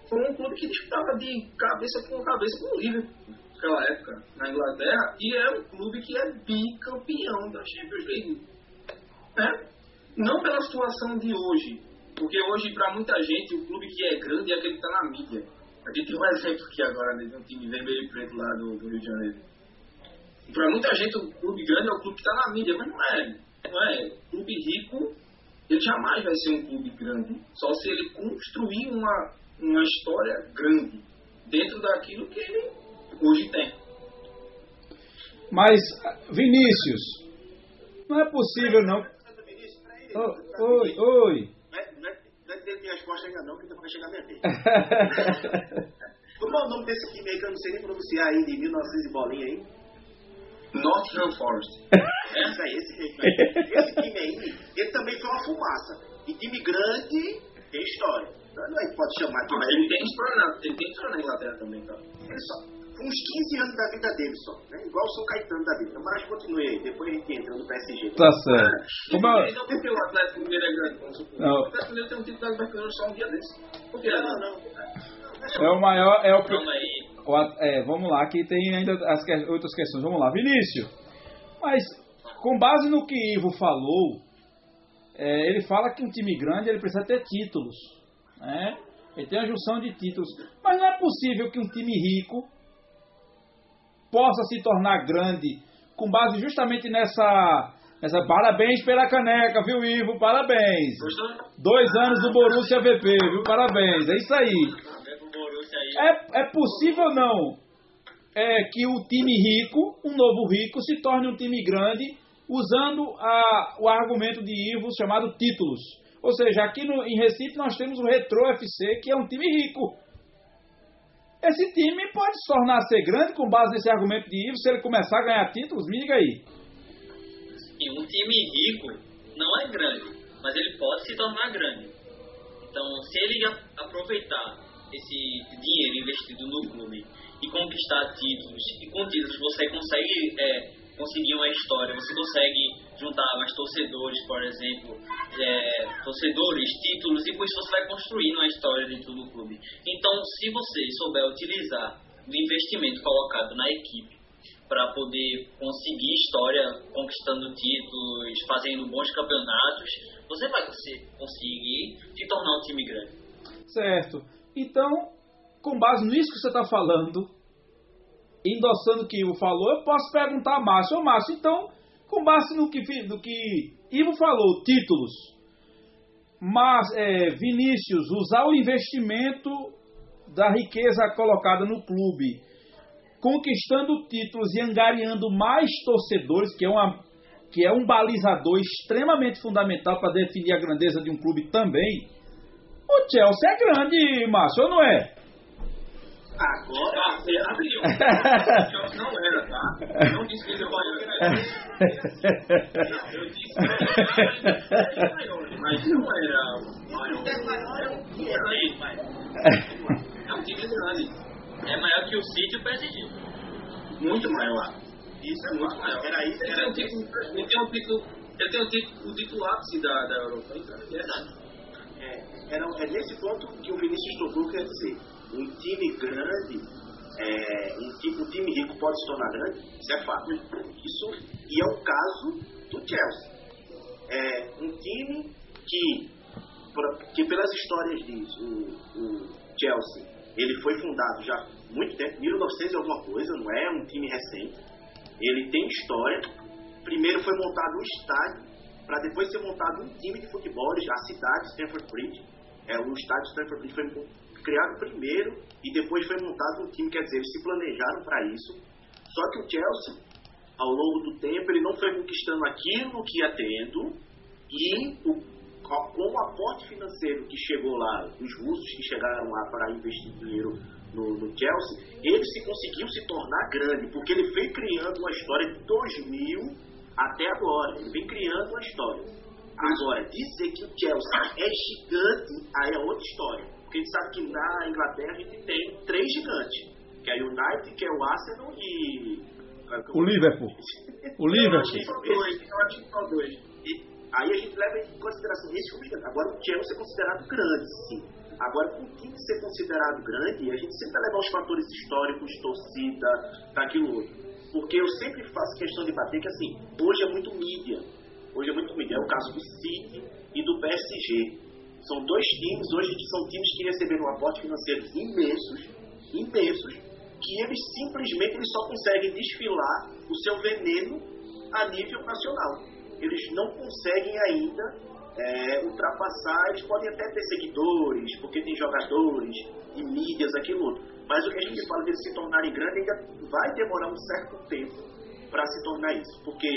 C: foi um clube que disputava de cabeça com cabeça com o Liverpool naquela época na Inglaterra e é um clube que é bicampeão da Champions League. Né? Não pela situação de hoje, porque hoje para muita gente o clube que é grande é aquele que está na mídia. A gente tem um exemplo aqui agora de um time vermelho e preto lá do, do Rio de Janeiro. Para muita gente o clube grande é o clube que está na mídia, mas não é. Não é. O clube rico, ele jamais vai ser um clube grande, só se ele construir uma, uma história grande dentro daquilo que ele hoje tem.
A: Mas, Vinícius, não é possível não.
E: Tá
A: Oi, oi.
E: Não é- não é- não é minha resposta ainda não, que ainda vai chegar a minha vez. Como é o nome desse time aí que eu não sei nem pronunciar aí, de 1900 e bolinha aí?
C: Nottingham Forest.
E: É aí, esse jeito aí. Esse time aí, ele também foi uma fumaça. E time grande tem história. Então, Não é que pode chamar
C: Mas
E: mas
C: ele tem história na, ele tem história na Inglaterra também, cara.
E: ele só. Uns 15 anos da vida dele só, né? Igual o São Caetano da vida. Mas continue aí, depois a gente entra no PSG.
A: Tá certo. É-
C: Então por que o Atlético Mineiro é grande? Vamos supor.
A: Não.
C: O Atlético Mineiro tem um título da Libertadores só um dia desse. Por que é
E: Não,
C: grande?
E: não.
A: É o maior. É o,
D: Calma aí.
A: é, vamos lá, que tem ainda as que- outras questões. Vamos lá, Vinícius. Mas, com base no que Ivo falou, é, ele fala que um time grande ele precisa ter títulos. Né? Ele tem a junção de títulos. Mas não é possível que um time rico possa se tornar grande com base justamente nessa. nessa parabéns pela caneca, viu, Ivo? Parabéns. Dois anos do Borussia VP, viu? Parabéns. É isso aí.
D: Aí.
A: É, é possível ou não é, que o time rico, um novo rico, se torne um time grande usando a- o argumento de Ivo chamado títulos. Ou seja, aqui no, em Recife nós temos o Retro FC, que é um time rico. Esse time pode se tornar ser grande com base nesse argumento de Ivo, se ele começar a ganhar títulos, me diga aí.
D: E um time rico não é grande, mas ele pode se tornar grande. Então, se ele aproveitar esse dinheiro investido no clube e conquistar títulos, e com títulos você consegue é, conseguir uma história, você consegue juntar mais torcedores, por exemplo, é, torcedores, títulos, e com isso você vai construindo uma história dentro do clube. Então, se você souber utilizar o investimento colocado na equipe para poder conseguir história, conquistando títulos, fazendo bons campeonatos, você vai conseguir se tornar um time grande.
A: Certo. Então, com base nisso que você está falando, endossando o que Ivo falou, eu posso perguntar a Márcio. Ô Márcio, então, com base no que, no que Ivo falou, títulos, mas é, Vinícius, usar o investimento da riqueza colocada no clube, conquistando títulos e angariando mais torcedores, que é, uma, que é um balizador extremamente fundamental para definir a grandeza de um clube também. O Chelsea é grande, Márcio, ou não é?
C: Agora você abriu. não era, tá? Eu não disse que ele era Eu disse que era maior, mas não era maior. É um time grande.
D: É maior que o City e o PSG.
C: Muito maior. Isso é muito maior. Era isso. Era um título. Eu tenho um título. Eu tenho o título, o título ápice da, da Europa. Então, é verdade.
E: É, era, é nesse ponto que o Vinícius tocou, quer dizer, um time grande, é, um, time, um time rico pode se tornar grande, isso é fato. Isso, e é o caso do Chelsea. É um time que, que pelas histórias diz, o, o Chelsea, ele foi fundado já há muito tempo, 1900 e alguma coisa, não é um time recente. Ele tem história. Primeiro foi montado um estádio, para depois ser montado um time de futebol, a cidade de Stamford Bridge. É, o estádio de Stamford Bridge foi criado primeiro e depois foi montado um time, quer dizer, eles se planejaram para isso. Só que o Chelsea, ao longo do tempo, ele não foi conquistando aquilo que ia tendo e o, com o aporte financeiro que chegou lá, os russos que chegaram lá para investir dinheiro no, no, Chelsea, ele se conseguiu se tornar grande, porque ele foi criando uma história de 2000 até agora. Ele vem criando uma história. Agora, dizer que o Chelsea é gigante, aí é outra história. Porque a gente sabe que na Inglaterra a gente tem três gigantes, que é o United, que é o Arsenal e...
A: O Liverpool. O Liverpool.
E: Aí a gente leva em consideração como gigante. Agora o Chelsea é considerado grande, sim. Agora, por que ser considerado grande, a gente sempre vai levar os fatores históricos, torcida, daquilo outro. Porque eu sempre faço questão de bater que, assim, hoje é muito mídia. Hoje é muito mídia. É o caso do City e do PSG. São dois times hoje que são times que receberam aportes financeiros imensos, imensos, que eles simplesmente eles só conseguem desfilar o seu veneno a nível nacional. Eles não conseguem ainda é, ultrapassar, eles podem até ter seguidores, porque tem jogadores e mídias, aquilo outro. Mas o que a gente fala de eles se tornarem grandes ainda vai demorar um certo tempo para se tornar isso. Porque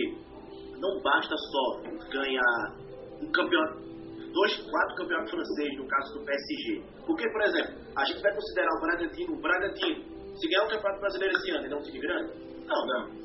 E: não basta só ganhar um campeonato dois, quatro campeonatos franceses, no caso do PSG. Porque, por exemplo, a gente vai considerar o Bragantino, o Bragantino, se ganhar o Campeonato Brasileiro esse ano, ele é um time grande? Não, não.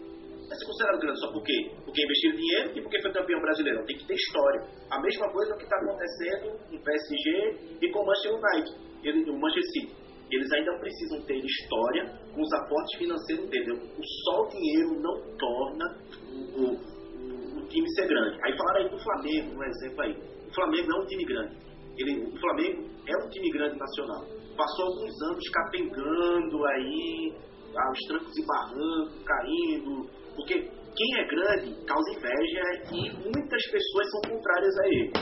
E: Vai ser considerado grande só por quê? Porque investiu dinheiro e porque foi campeão brasileiro. Tem que ter história. A mesma coisa que está acontecendo no PSG e com o Manchester United, o Manchester City. Eles ainda precisam ter história com os aportes financeiros dele. O só o dinheiro não torna o, o, o time ser grande. Aí falaram aí do Flamengo, um exemplo aí. O Flamengo não é um time grande. Ele, o Flamengo é um time grande nacional. Passou alguns anos capengando aí, aos trancos e barrancos, caindo, porque quem é grande causa inveja e muitas pessoas são contrárias a ele.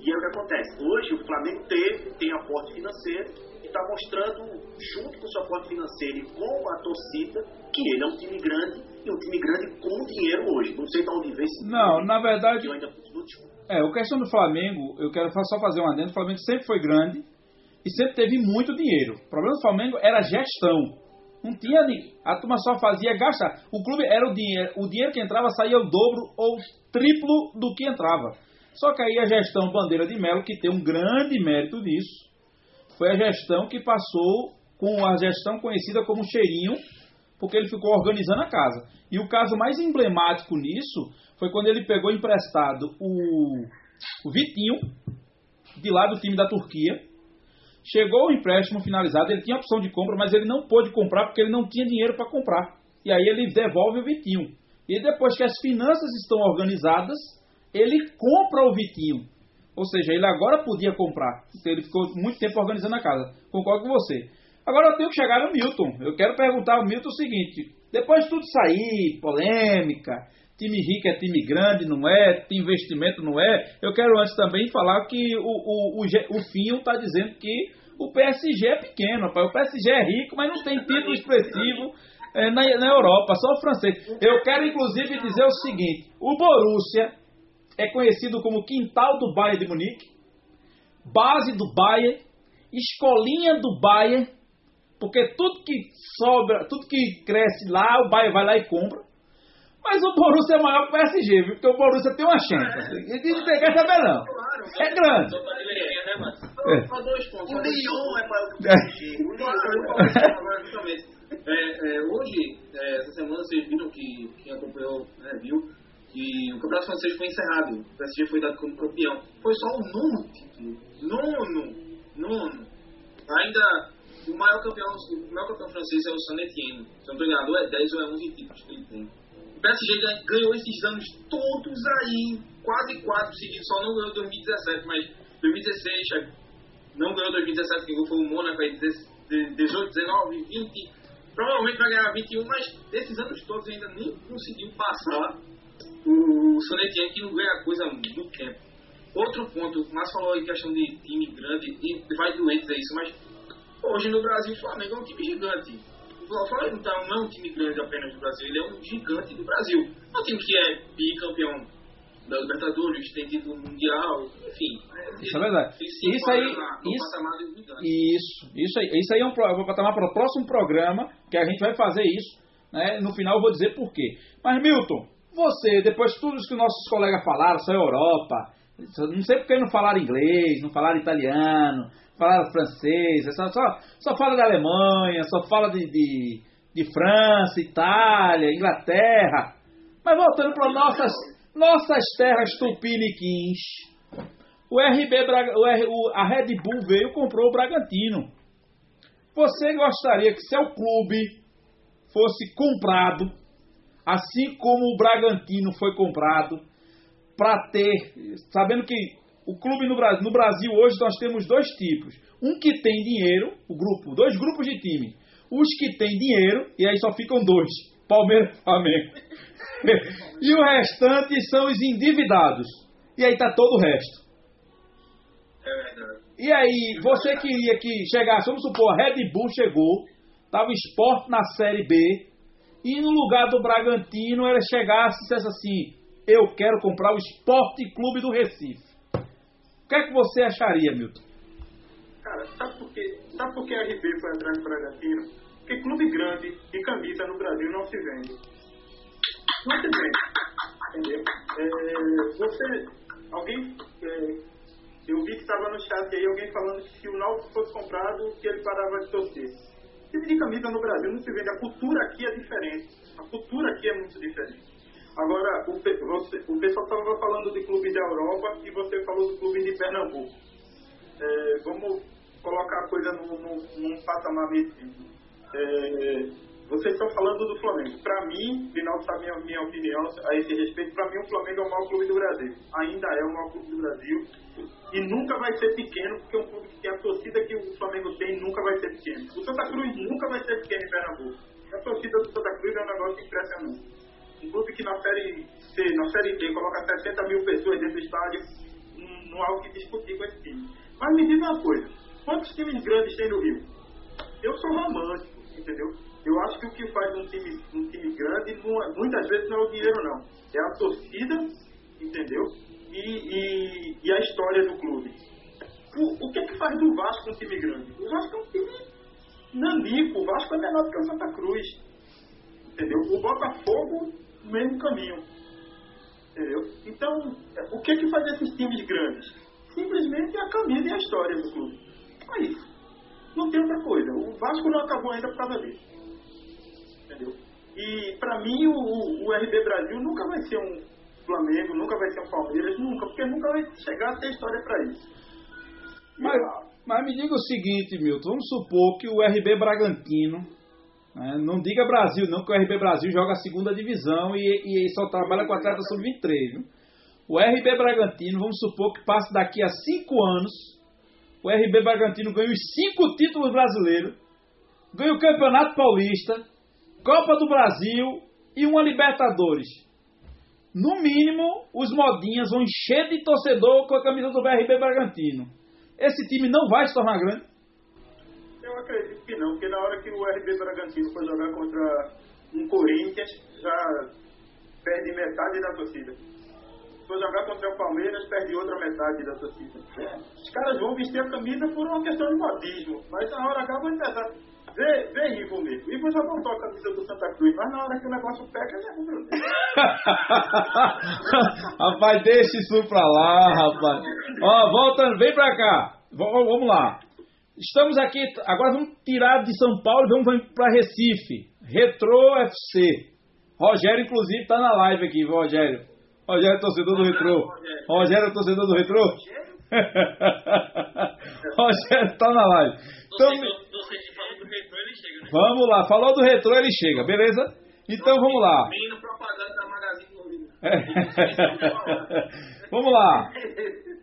E: E é o que acontece. Hoje o Flamengo teve, tem aporte financeiro e está mostrando, junto com o seu aporte financeiro e com a torcida, que ele é um time grande e um time grande com dinheiro hoje. Não sei de onde vem esse
A: Não, na verdade. Eu ainda é, o questão do Flamengo, eu quero só fazer um adendo, o Flamengo sempre foi grande e sempre teve muito dinheiro. O problema do Flamengo era a gestão. Não tinha a turma só fazia gastar. O clube era o dinheiro, o dinheiro que entrava saía o dobro ou triplo do que entrava. Só que aí a gestão Bandeira de Melo, que tem um grande mérito nisso, foi a gestão que passou com a gestão conhecida como Cheirinho, porque ele ficou organizando a casa. E o caso mais emblemático nisso foi quando ele pegou emprestado o, o Vitinho, de lá do time da Turquia. Chegou o empréstimo finalizado, ele tinha opção de compra, mas ele não pôde comprar porque ele não tinha dinheiro para comprar. E aí ele devolve o Vitinho. E depois que as finanças estão organizadas, ele compra o Vitinho. Ou seja, ele agora podia comprar. Então ele ficou muito tempo organizando a casa. Concordo com você. Agora eu tenho que chegar no Milton. Eu quero perguntar ao Milton o seguinte: depois de tudo sair, polêmica, time rico é time grande, não é? Tem investimento, não é? Eu quero antes também falar que o, o, o, o Finho está dizendo que o PSG é pequeno, rapaz. O PSG é rico, mas não tem título expressivo é, na, na Europa, só o francês. Eu quero inclusive dizer o seguinte: o Borussia é conhecido como quintal do Bayern de Munique, base do Bayern, escolinha do Bayern porque tudo que sobra, tudo que cresce lá, o Bayern vai lá e compra. Mas o Borussia é maior que o PSG, viu? Porque o Borussia tem uma chance. E não quer saber não. É grande.
C: É. Só dois pontos. O Lyon é maior que o PSG. O Lyon é, é, hoje, é, essa semana, vocês viram que quem acompanhou, né, viu, que o Campeonato Francês foi encerrado. O PSG foi dado como campeão. Foi só o nono título. Nono. Nono. Ainda o maior campeão, o maior campeão francês é o Saint Etienne. Se não estou é 10 ou é 11 títulos que ele tem. O PSG ganhou esses anos todos aí, quase quatro seguidos, só não ganhou 2017, mas 2016, não ganhou 2017, quem foi o Mônaco, aí 18, 19, 20, provavelmente vai ganhar 21, mas desses anos todos ainda nem conseguiu passar o Sonetian, que não ganha coisa muito tempo. Outro ponto, o Márcio falou aí questão de time grande, e vai doentes é isso, mas Hoje no Brasil o Flamengo é um time gigante. O Flamengo então, não é um time grande apenas do Brasil, ele é um gigante do Brasil. É um time que é bicampeão da Libertadores, tem título mundial, enfim.
A: Isso é verdade. Isso aí, isso, isso, isso aí, isso aí é um patamar para o próximo programa que a gente vai fazer isso. Né? No final eu vou dizer por quê. Mas Milton, você, depois de tudo isso que nossos colegas falaram, só Europa, não sei porque não falaram inglês, não falaram italiano, falaram francês, só, só, só fala da Alemanha, só fala de, de, de França, Itália, Inglaterra. Mas voltando para nossas, nossas terras tupiniquins. O RB o, R, o, a Red Bull veio e comprou o Bragantino. Você gostaria que seu clube fosse comprado, assim como o Bragantino foi comprado, para ter, sabendo que o clube no Brasil, no Brasil hoje nós temos dois tipos. Um que tem dinheiro, o grupo, dois grupos de time. Os que têm dinheiro, e aí só ficam dois: Palmeiras e Flamengo. e o restante são os endividados. E aí tá todo o resto. E aí, você queria que chegasse, vamos supor, a Red Bull chegou, tava esporte na Série B, e no lugar do Bragantino ela chegasse e dissesse assim: Eu quero comprar o Esporte Clube do Recife. O que é que você acharia, Milton?
B: Cara, sabe por, quê? sabe por que a RB foi atrás do Bragantino? Porque clube grande e camisa no Brasil não se vende. Não se vende. Entendeu? É, você. Alguém. É, eu vi que estava no chat aí alguém falando que se o Náutico fosse comprado, que ele parava de torcer. Time de camisa no Brasil não se vende. A cultura aqui é diferente. A cultura aqui é muito diferente. Agora, o, você, o pessoal estava falando de clubes da Europa e você falou do clube de Pernambuco. É, vamos colocar a coisa num, num, patamar mesmo. É, vocês estão falando do Flamengo. Para mim, final sabe minha, minha opinião a esse respeito, para mim o Flamengo é o maior clube do Brasil. Ainda é o maior clube do Brasil. E nunca vai ser pequeno, porque é um clube que tem a torcida que o Flamengo tem nunca vai ser pequeno. O Santa Cruz nunca vai ser pequeno em Pernambuco. A torcida do Santa Cruz é um negócio impressionante um clube que na Série C, na Série B, coloca 60 mil pessoas dentro do estádio, não há o que discutir com esse time. Mas me diz uma coisa, quantos times grandes tem no Rio? Eu sou romântico, entendeu? Eu acho que o que faz um time, um time grande, não, é, muitas vezes não é o dinheiro, não. É a torcida, entendeu? E, e, e a história do clube. O, o que é que faz do Vasco um time grande? O Vasco é um time nanico. O Vasco é menor do que o Santa Cruz. Entendeu? O Botafogo mesmo caminho. Entendeu? Então, o que que faz esses times grandes? Simplesmente a camisa e a história do clube. É isso. Não tem outra coisa. O, Vasco não acabou ainda por causa disso. Entendeu? E para mim o, o RB Brasil nunca vai ser um Flamengo, nunca vai ser um Palmeiras, nunca, porque nunca vai chegar a ter história para isso.
A: Mas, mas me diga o seguinte, Milton, vamos supor que o RB Bragantino, não diga Brasil não, que o RB Brasil joga a segunda divisão e, e só trabalha com atleta sub-23. O RB Bragantino, vamos supor que passe daqui a cinco anos, o RB Bragantino ganha os cinco títulos brasileiros, ganha o Campeonato Paulista, Copa do Brasil e uma Libertadores. No mínimo, os modinhas vão encher de torcedor com a camisa do RB Bragantino esse time não vai se tornar grande?
B: Eu acredito que não, porque na hora que o RB Bragantino for jogar contra um Corinthians, já perde metade da torcida. For jogar contra o Palmeiras, perde outra metade da torcida. Os caras vão vestir a camisa por uma questão de modismo, mas na hora H vai empezar. Vê, vê Ivo mesmo. Ivo já botou a camisa do Santa Cruz, mas na hora que o negócio pega, ele é rubro
A: Rapaz, deixa isso pra lá, rapaz. Ó, voltando, vem pra cá. V vamos lá. Estamos aqui, agora vamos tirar de São Paulo e vamos para Recife. Retro FC. Rogério, inclusive, está na live aqui, Rogério? Rogério, torcedor do Retro. Rogério, torcedor do Retro. Rogério está na live. Então, Vamos lá, falou do retrô, ele chega, beleza? Então vamos lá. vamos lá.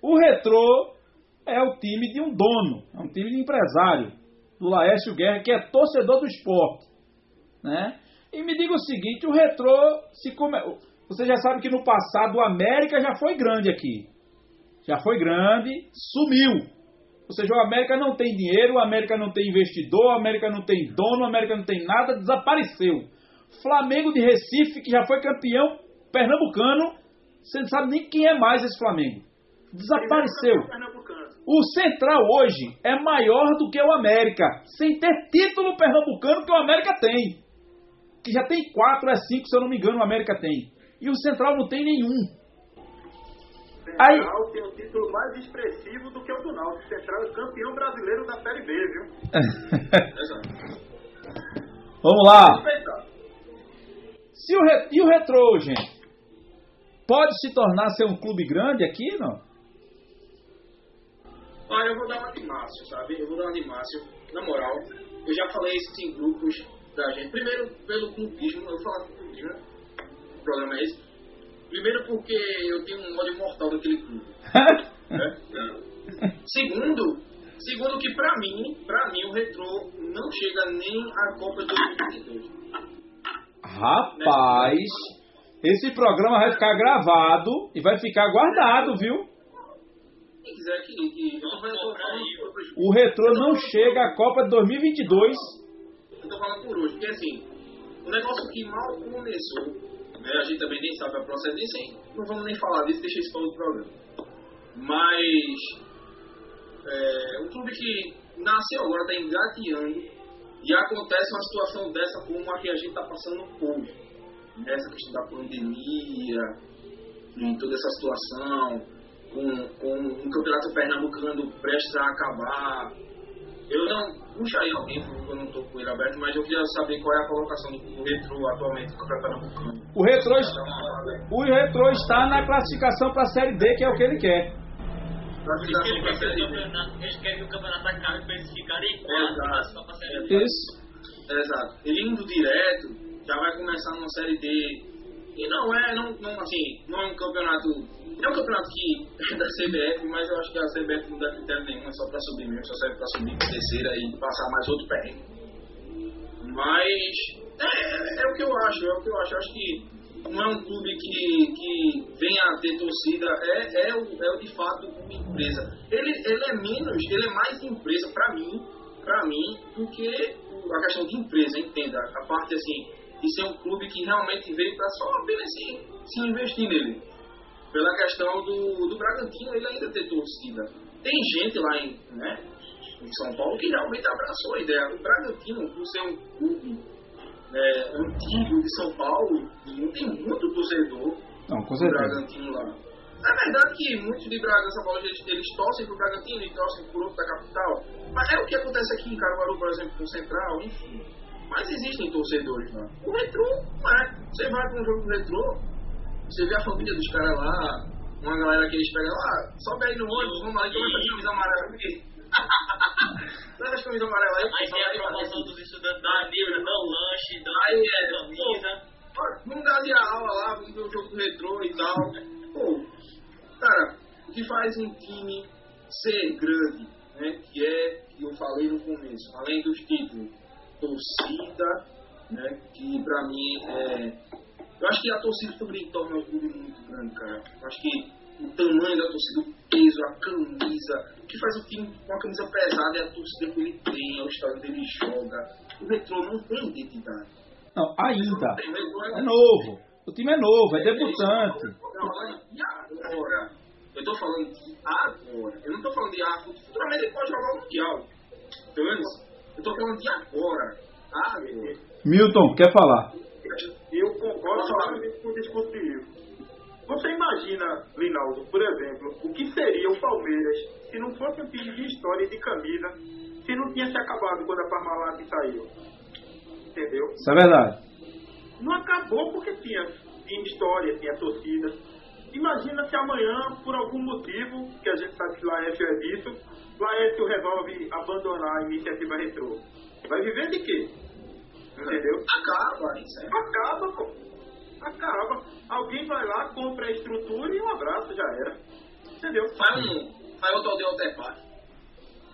A: O retrô é o time de um dono, é um time de empresário, do Laércio Guerra, que é torcedor do esporte. Né? E me diga o seguinte, o retrô, se come... você já sabe que no passado o América já foi grande aqui. Já foi grande, sumiu. Ou seja, o América não tem dinheiro, o América não tem investidor, o América não tem dono, o América não tem nada, desapareceu. Flamengo de Recife, que já foi campeão pernambucano, você não sabe nem quem é mais esse Flamengo. Desapareceu. O Central hoje é maior do que o América, sem ter título pernambucano que o América tem. Que já tem quatro, é cinco, se eu não me engano, o América tem. E o Central não tem nenhum.
B: Aí... Central tem um título mais expressivo do que o do Náutico. Central é campeão brasileiro da Série B, viu?
A: Vamos lá. Se o re... E o Retrô, gente? Pode se tornar ser um clube grande aqui, não?
C: Olha, eu vou dar uma de Márcio, sabe? Eu vou dar uma de Márcio. Na moral, eu já falei isso em grupos da gente. Primeiro, pelo clubismo, eu vou falar do clubismo, né? O problema é esse. Primeiro porque eu tenho um ódio mortal daquele clube. é? Segundo, segundo que pra mim, pra mim o retrô não chega nem à Copa de 2022.
A: Rapaz, esse programa vai ficar gravado e vai ficar guardado, viu?
C: Quem quiser que,
A: o retrô não chega à Copa de 2022.
C: Eu tô falando por hoje, porque assim, o negócio que mal começou né? A gente também nem sabe a procedência, hein? não vamos nem falar disso, deixa isso para outro programa. Mas é, um clube que nasceu agora, está engateando, e acontece uma situação dessa como a que a gente está passando hoje. Essa questão da pandemia, em toda essa situação, com, com um campeonato pernambucano prestes a acabar, eu não puxaria alguém, porque eu não estou com ele aberto, mas eu queria saber qual é a colocação do Retro atualmente no Campeonato Pernambucano.
A: O Retro, o Retro está na classificação para a Série D, que é o que ele quer.
D: Eles querem que o campeonato acabe para eles ficarem quatro para a Série D.
A: Isso.
C: Exato. Ele indo direto, já vai começar numa Série D. E não é, não, não, assim, não é um campeonato é um campeonato que é da CBF, mas eu acho que a CBF não dá critério nenhum, é só pra subir mesmo, só serve pra subir terceira e passar mais outro pé. Mas é, é, é, o que eu acho, é o que eu acho. Eu acho que não é um clube que, que venha a ter torcida, é, é, o, é o de fato uma empresa. Ele, ele é menos, ele é mais empresa pra mim, pra mim, do que a questão de empresa, entenda. A parte assim, de ser um clube que realmente veio pra só apenas se, se investir nele pela questão do, do Bragantino ele ainda ter torcida. Tem gente lá em, né, em São Paulo que realmente abraçou a ideia. O Bragantino, por ser um clube é, antigo de São Paulo, não tem muito torcedor
A: não, com
C: do Bragantino lá. É verdade que muitos de Bragança Paulista eles, eles torcem pro Bragantino e torcem pro outro da capital. Mas é o que acontece aqui em Caruaru, por exemplo, com o Central, enfim. Mas existem torcedores lá. O retrô, é. Você vai para um jogo do retrô, você vê a família dos caras lá, uma galera que eles pegam lá, sobe aí no ônibus, vamos lá, e toma essa camisa amarela aqui. Leva as camisas amarelas aí.
D: Aí tem a promoção dos estudantes da livre, dá um lanche, dá
C: Aí é,
D: camisa.
C: Pô, Vamos dar a aula lá, vamos ver o jogo do retrô e tal. Pô, cara, o que faz um time ser grande, né? Que é, que eu falei no começo, além dos títulos, torcida, né? Que pra mim é. Eu acho que a torcida também torna o clube muito grande, cara. Eu acho que o tamanho da torcida, o peso, a camisa, o que faz o time com a camisa pesada é a torcida que ele tem, é o estado que ele joga. O retrô não tem identidade.
A: Não, ainda.
C: O retrô
A: É novo. O time é novo, é debutante.
C: Não, e agora? Eu tô falando de agora. Eu não tô falando de ah, futuramente ele pode jogar o Mundial. Entendeu? Eu tô falando de agora. Agora.
A: Milton, quer falar?
B: Eu concordo totalmente com o discurso de Rio. Você imagina, Linaldo, por exemplo, o que seria o Palmeiras se não fosse um time de história e de camisa, se não tinha se acabado quando a Parmalat saiu? Entendeu?
A: Isso é verdade.
B: Não acabou porque tinha, tinha história, tinha torcida. Imagina se amanhã, por algum motivo, que a gente sabe que Laércio é disso, Laércio resolve abandonar a iniciativa retrô. Vai viver de quê? Entendeu?
C: Acaba, isso é.
B: Acaba, pô. Acaba. Alguém vai lá, compra a estrutura e um abraço, já era. Entendeu?
C: Faz um. Faz outro aldeia Altepac.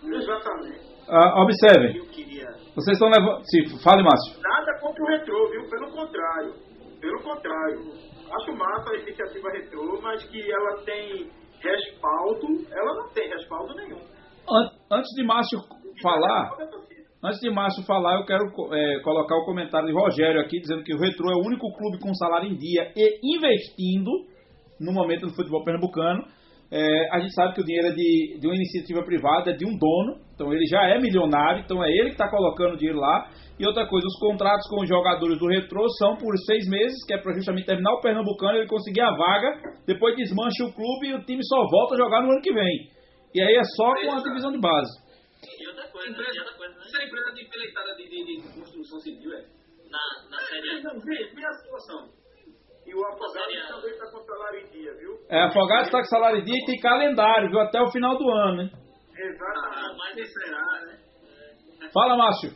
B: Exatamente.
A: Ah, observem,
E: Eu queria.
A: vocês estão levando. Se, fale, Márcio.
B: Nada contra o retrô, viu? Pelo contrário. Pelo contrário. Acho massa a iniciativa retrô, mas que ela tem respaldo, ela não tem respaldo nenhum.
A: An- Antes de Márcio falar, antes de Márcio falar, eu quero é, colocar o comentário de Rogério aqui, dizendo que o Retrô é o único clube com salário em dia e investindo no momento no futebol pernambucano. É, a gente sabe que o dinheiro é de, de uma iniciativa privada, é de um dono, então ele já é milionário, então é ele que está colocando o dinheiro lá. E outra coisa, os contratos com os jogadores do Retrô são por seis meses, que é para justamente terminar o pernambucano, ele conseguir a vaga, depois desmancha o clube e o time só volta a jogar no ano que vem. E aí é só com a divisão de base.
D: E outra coisa,
C: Empresa,
D: e outra coisa, né?
C: Isso é empresa de empreitada de, de, de construção civil, é?
D: Na, na série
C: Não, vê, vê a situação.
B: E o Afogado
D: Seria-
B: também está com salário em dia, viu?
A: É, Afogados está com salário em dia e tem calendário, viu? Até o final do ano, hein?
B: Exatamente.
C: Ah, mas será, né?
A: Fala, Márcio.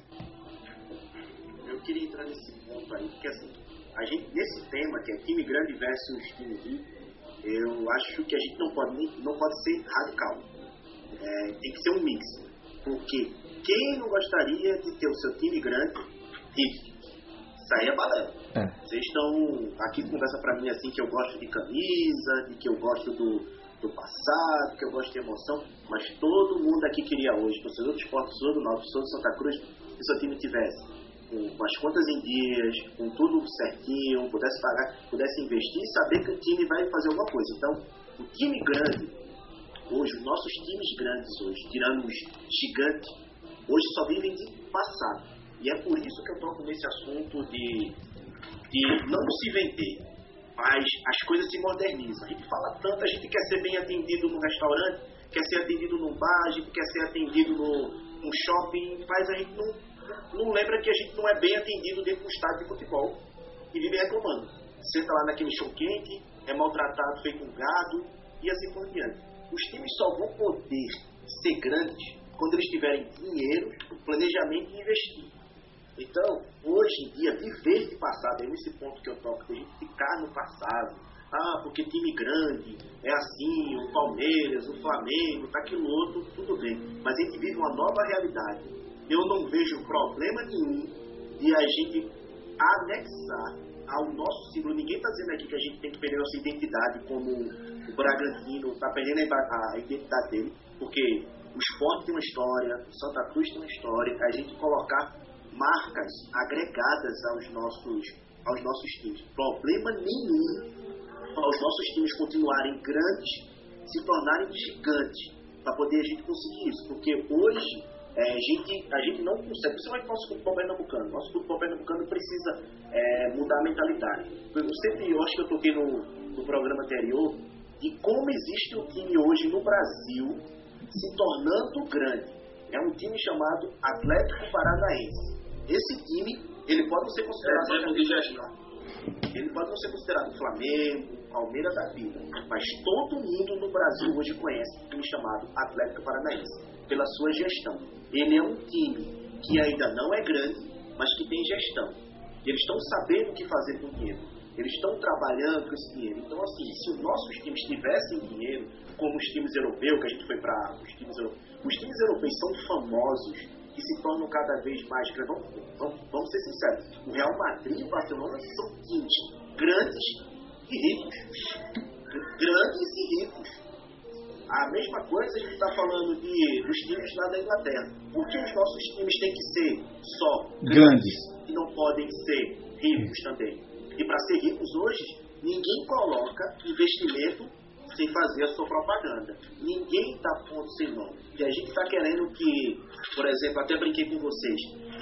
E: Eu queria entrar nesse ponto aí, porque assim, a gente, nesse tema, que é time grande versus time rico, eu acho que a gente não pode, não pode ser radical. É, tem que ser um mix. Porque quem não gostaria de ter o seu time grande rico? Isso aí é balela.
A: É.
E: Vocês estão aqui conversa pra mim assim que eu gosto de camisa, de que eu gosto do, do passado, que eu gosto de emoção, mas todo mundo aqui queria hoje, torcedor do esporte, torcedor do Norte, torcedor do Santa Cruz, que seu time tivesse com, com as contas em dias, com tudo certinho, pudesse pagar, pudesse investir e saber que o time vai fazer alguma coisa. Então, o time grande, hoje, os nossos times grandes hoje, tirando os gigantes, hoje só vivem de passado. E é por isso que eu toco nesse assunto de, de não se vender, mas as coisas se modernizam. A gente fala tanto, a gente quer ser bem atendido no restaurante, quer ser atendido num bar, a gente quer ser atendido no, num shopping, mas a gente não, não lembra que a gente não é bem atendido dentro do estádio de futebol e vive reclamando. Senta lá naquele show quente, é maltratado, feito um gado e assim por diante. Os times só vão poder ser grandes quando eles tiverem dinheiro, planejamento e investir. Então, hoje em dia, viver de passado, é nesse ponto que eu toco, a gente ficar no passado. Ah, porque time grande, é assim, o Palmeiras, o Flamengo, tá aquilo outro, tudo bem. Mas a gente vive uma nova realidade. Eu não vejo problema nenhum de a gente anexar ao nosso símbolo. Ninguém está dizendo aqui que a gente tem que perder nossa identidade como o Bragantino, está perdendo a identidade dele, porque o esporte tem uma história, o Santa Cruz tem uma história, a gente colocar marcas agregadas aos nossos, aos nossos times. Problema nenhum aos nossos times continuarem grandes, se tornarem gigantes, para poder a gente conseguir isso. Porque hoje é, a, gente, a gente não consegue, principalmente nosso futebol pernambucano. Nosso futebol pernambucano precisa é, mudar a mentalidade. Eu sempre, eu acho que eu toquei no, no programa anterior, de como existe um time hoje no Brasil se tornando grande. É um time chamado Atlético Paranaense. Esse time, ele pode não ser considerado...
C: Exemplo de gestão.
E: Ele pode não ser considerado Flamengo, Palmeiras da vida, mas todo mundo no Brasil hoje conhece um time chamado Atlético Paranaense, pela sua gestão. Ele é um time que ainda não é grande, mas que tem gestão. Eles estão sabendo o que fazer com o dinheiro. Eles estão trabalhando com esse dinheiro. Então, assim, se os nossos times tivessem dinheiro, como os times europeus, que a gente foi para os times europeus, os times europeus são famosos, que se tornam cada vez mais grandes. Vamos, vamos, vamos ser sinceros. O Real Madrid e o Barcelona são times grandes e ricos. Grandes e ricos. A mesma coisa a gente está falando de, dos times lá da Inglaterra. Por que os nossos times têm que ser só
A: Grandes.
E: e não podem ser ricos também? E para ser ricos hoje, ninguém coloca investimento sem fazer a sua propaganda. Ninguém está ponto sem nome. E a gente está querendo que, por exemplo, até brinquei com vocês,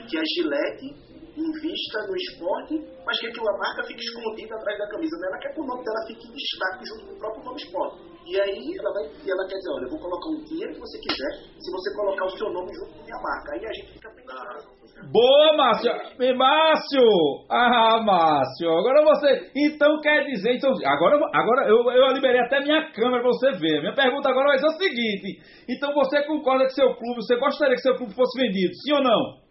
E: que a Gillette invista no esporte, mas que a marca fique escondida atrás da camisa. Ela quer que o nome dela fique em destaque junto com o próprio nome esporte. E aí ela vai, e ela quer dizer, olha, eu vou colocar o dinheiro que você quiser, se você colocar o seu nome junto com a minha marca. Aí a gente fica pensando.
A: Boa, Márcio! E, Márcio! Ah, Márcio! Agora você. Então quer dizer. Então, agora agora eu, eu liberei até minha câmera pra você ver. Minha pergunta agora vai ser o seguinte: então você concorda que seu clube, você gostaria que seu clube fosse vendido? Sim ou não?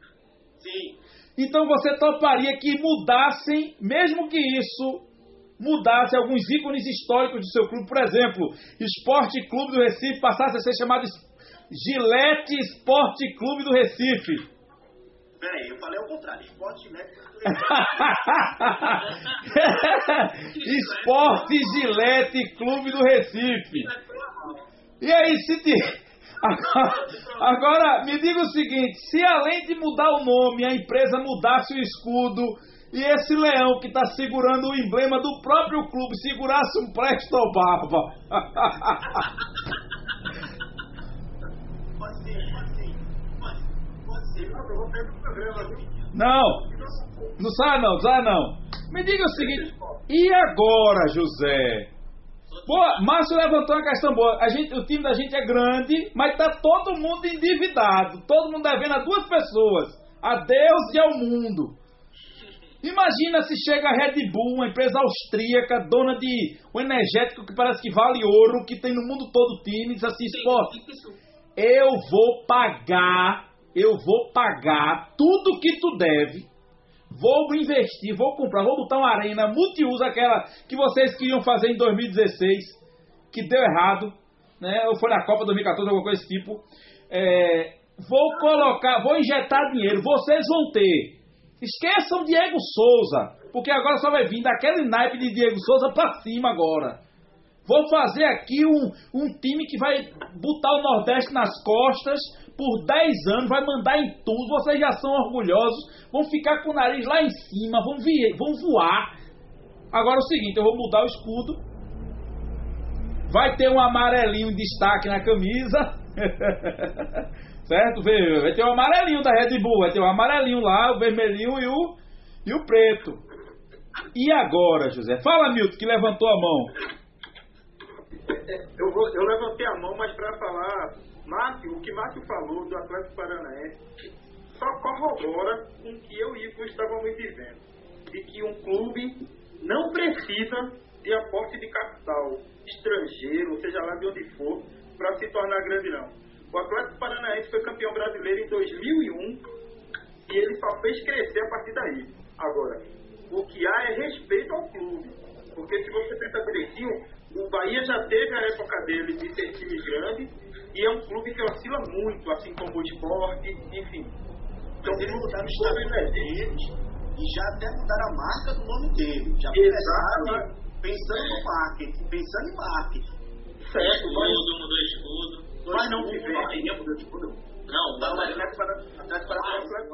E: Sim,
A: Então você toparia que mudassem, mesmo que isso mudasse alguns ícones históricos do seu clube, por exemplo, Esporte Clube do Recife passasse a ser chamado Gillette Esporte Clube do Recife.
E: peraí, eu falei ao contrário. Esporte Gillette.
A: Esporte Gillette Clube do Recife. E aí, se te... Agora, agora, me diga o seguinte: se além de mudar o nome, a empresa mudasse o escudo e esse leão que está segurando o emblema do próprio clube segurasse um Presto Barba.
E: Pode ser, pode ser. Pode, pode ser. Eu vou pegar o programa, viu?
A: Não, não sai não, sai não. Me diga o seguinte: e agora, José? Boa, Márcio levantou uma questão boa. A gente, o time da gente é grande, mas tá todo mundo endividado. Todo mundo devendo a duas pessoas: a Deus e ao mundo. Imagina se chega a Red Bull, uma empresa austríaca, dona de um energético que parece que vale ouro, que tem no mundo todo time, diz assim, esporte, eu vou pagar, eu vou pagar tudo que tu deve, vou investir, vou comprar, vou botar uma arena multiuso, aquela que vocês queriam fazer em 2016, que deu errado, né? Ou foi na Copa 2014, alguma coisa desse tipo. É, vou colocar, vou injetar dinheiro, vocês vão ter. Esqueçam Diego Souza, porque agora só vai vir daquele naipe de Diego Souza pra cima agora. Vou fazer aqui um, um time que vai botar o Nordeste nas costas por 10 anos, vai mandar em tudo. Vocês já são orgulhosos, vão ficar com o nariz lá em cima, vão, vão voar. Agora é o seguinte: eu vou mudar o escudo. Vai ter um amarelinho em destaque na camisa. certo? Vai ter um amarelinho da Red Bull, vai ter um amarelinho lá, o vermelhinho e o, e o preto. E agora, José? Fala, Milton, que levantou a mão.
B: Eu, vou, eu levantei a mão, mas para falar, Márcio, o que Márcio falou do Atlético Paranaense só corrobora com o que eu e Ivo estávamos dizendo. De que um clube não precisa de aporte de capital estrangeiro, seja lá de onde for, para se tornar grande não. O Atlético Paranaense foi campeão brasileiro em 2001 e ele só fez crescer a partir daí. Agora, o que há é respeito ao clube. Porque se você pensar direitinho, o Bahia já teve a época dele de ser time grande e é um clube que oscila muito, assim como o esporte, enfim.
E: Então eles mudaram o estatuto deles e já até mudaram a marca do nome dele. Já começaram pensando no marketing, pensando em marketing.
B: Certo, mas,
D: Escudo, mudou escudo.
B: Mas não
E: de tudo.
D: Não,
E: Não,
D: mas
E: Atlético Paranaense- Atlético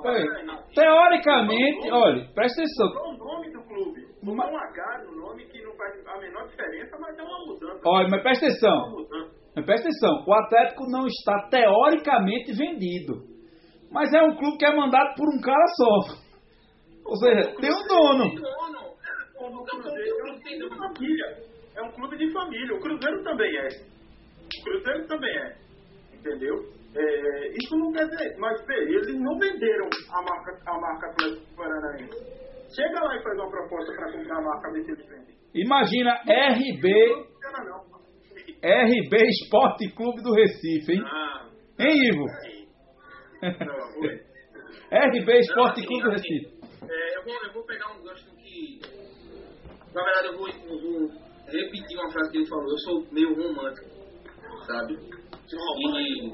E: Paranaense-
A: Oi. Teoricamente, olha, presta atenção.
B: O nome do clube. Mudou um H no nome que não faz a menor diferença, mas é uma mudança.
A: Olha, mas presta
B: É
A: atenção. Mas presta atenção. O Atlético não está teoricamente vendido. Mas é um clube que é mandado por um cara só. Ou seja, tem um dono.
B: Não é um clube de família. O Cruzeiro também é. O Cruzeiro também é. Entendeu? É, isso não quer dizer, mas vê, eles não venderam a marca, a marca Atlético Paranaense. Chega lá e faz uma proposta para comprar a marca BT de frente.
A: Imagina RB. RB Esporte Clube do Recife, hein?
C: Ah,
A: Hein, Ivo?
C: não.
A: RB Esporte
C: Não,
A: Clube do Recife.
C: É, eu, vou, eu vou pegar um gancho do que. Na verdade, eu vou, eu vou repetir uma frase que ele falou. Eu sou meio romântico, sabe? E.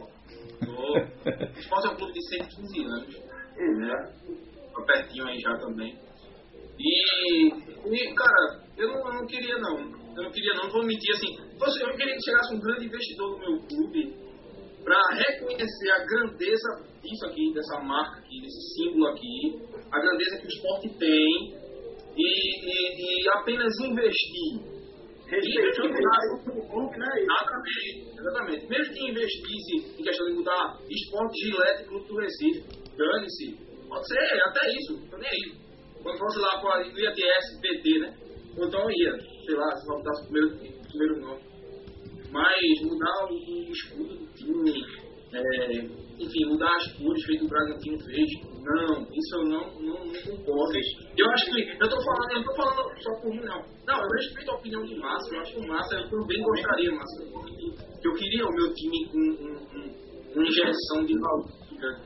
C: Vou. Esporte é um clube de 115 anos, né? Pertinho aí já também. E. e cara, eu não, eu não queria não. Eu não queria não, vou mentir assim. Eu não queria que chegasse um grande investidor no meu clube para reconhecer a grandeza disso aqui, dessa marca aqui, desse símbolo aqui, a grandeza que o esporte tem e, e- e apenas investir.
B: Respeitando o clube, né?
C: Exatamente, exatamente. Mesmo que investisse em questão de mudar esporte gilete clube do Recife, dane-se. Pode ser, até isso, tô nem aí. Quando fosse lá para o IATS, PT, né? Ou então ia, sei lá, se faltasse o primeiro, primeiro nome. Mas mudar o, o escudo do time, é, enfim, mudar as cores feito o Bragantino fez, não, isso eu não, não, não concordo. Eu acho que, eu tô falando, eu tô falando só por mim, não. Não, eu respeito a opinião de Márcio, eu acho que o Márcio, eu também gostaria, Márcio, que eu queria o meu time com um, um, uma injeção de altura.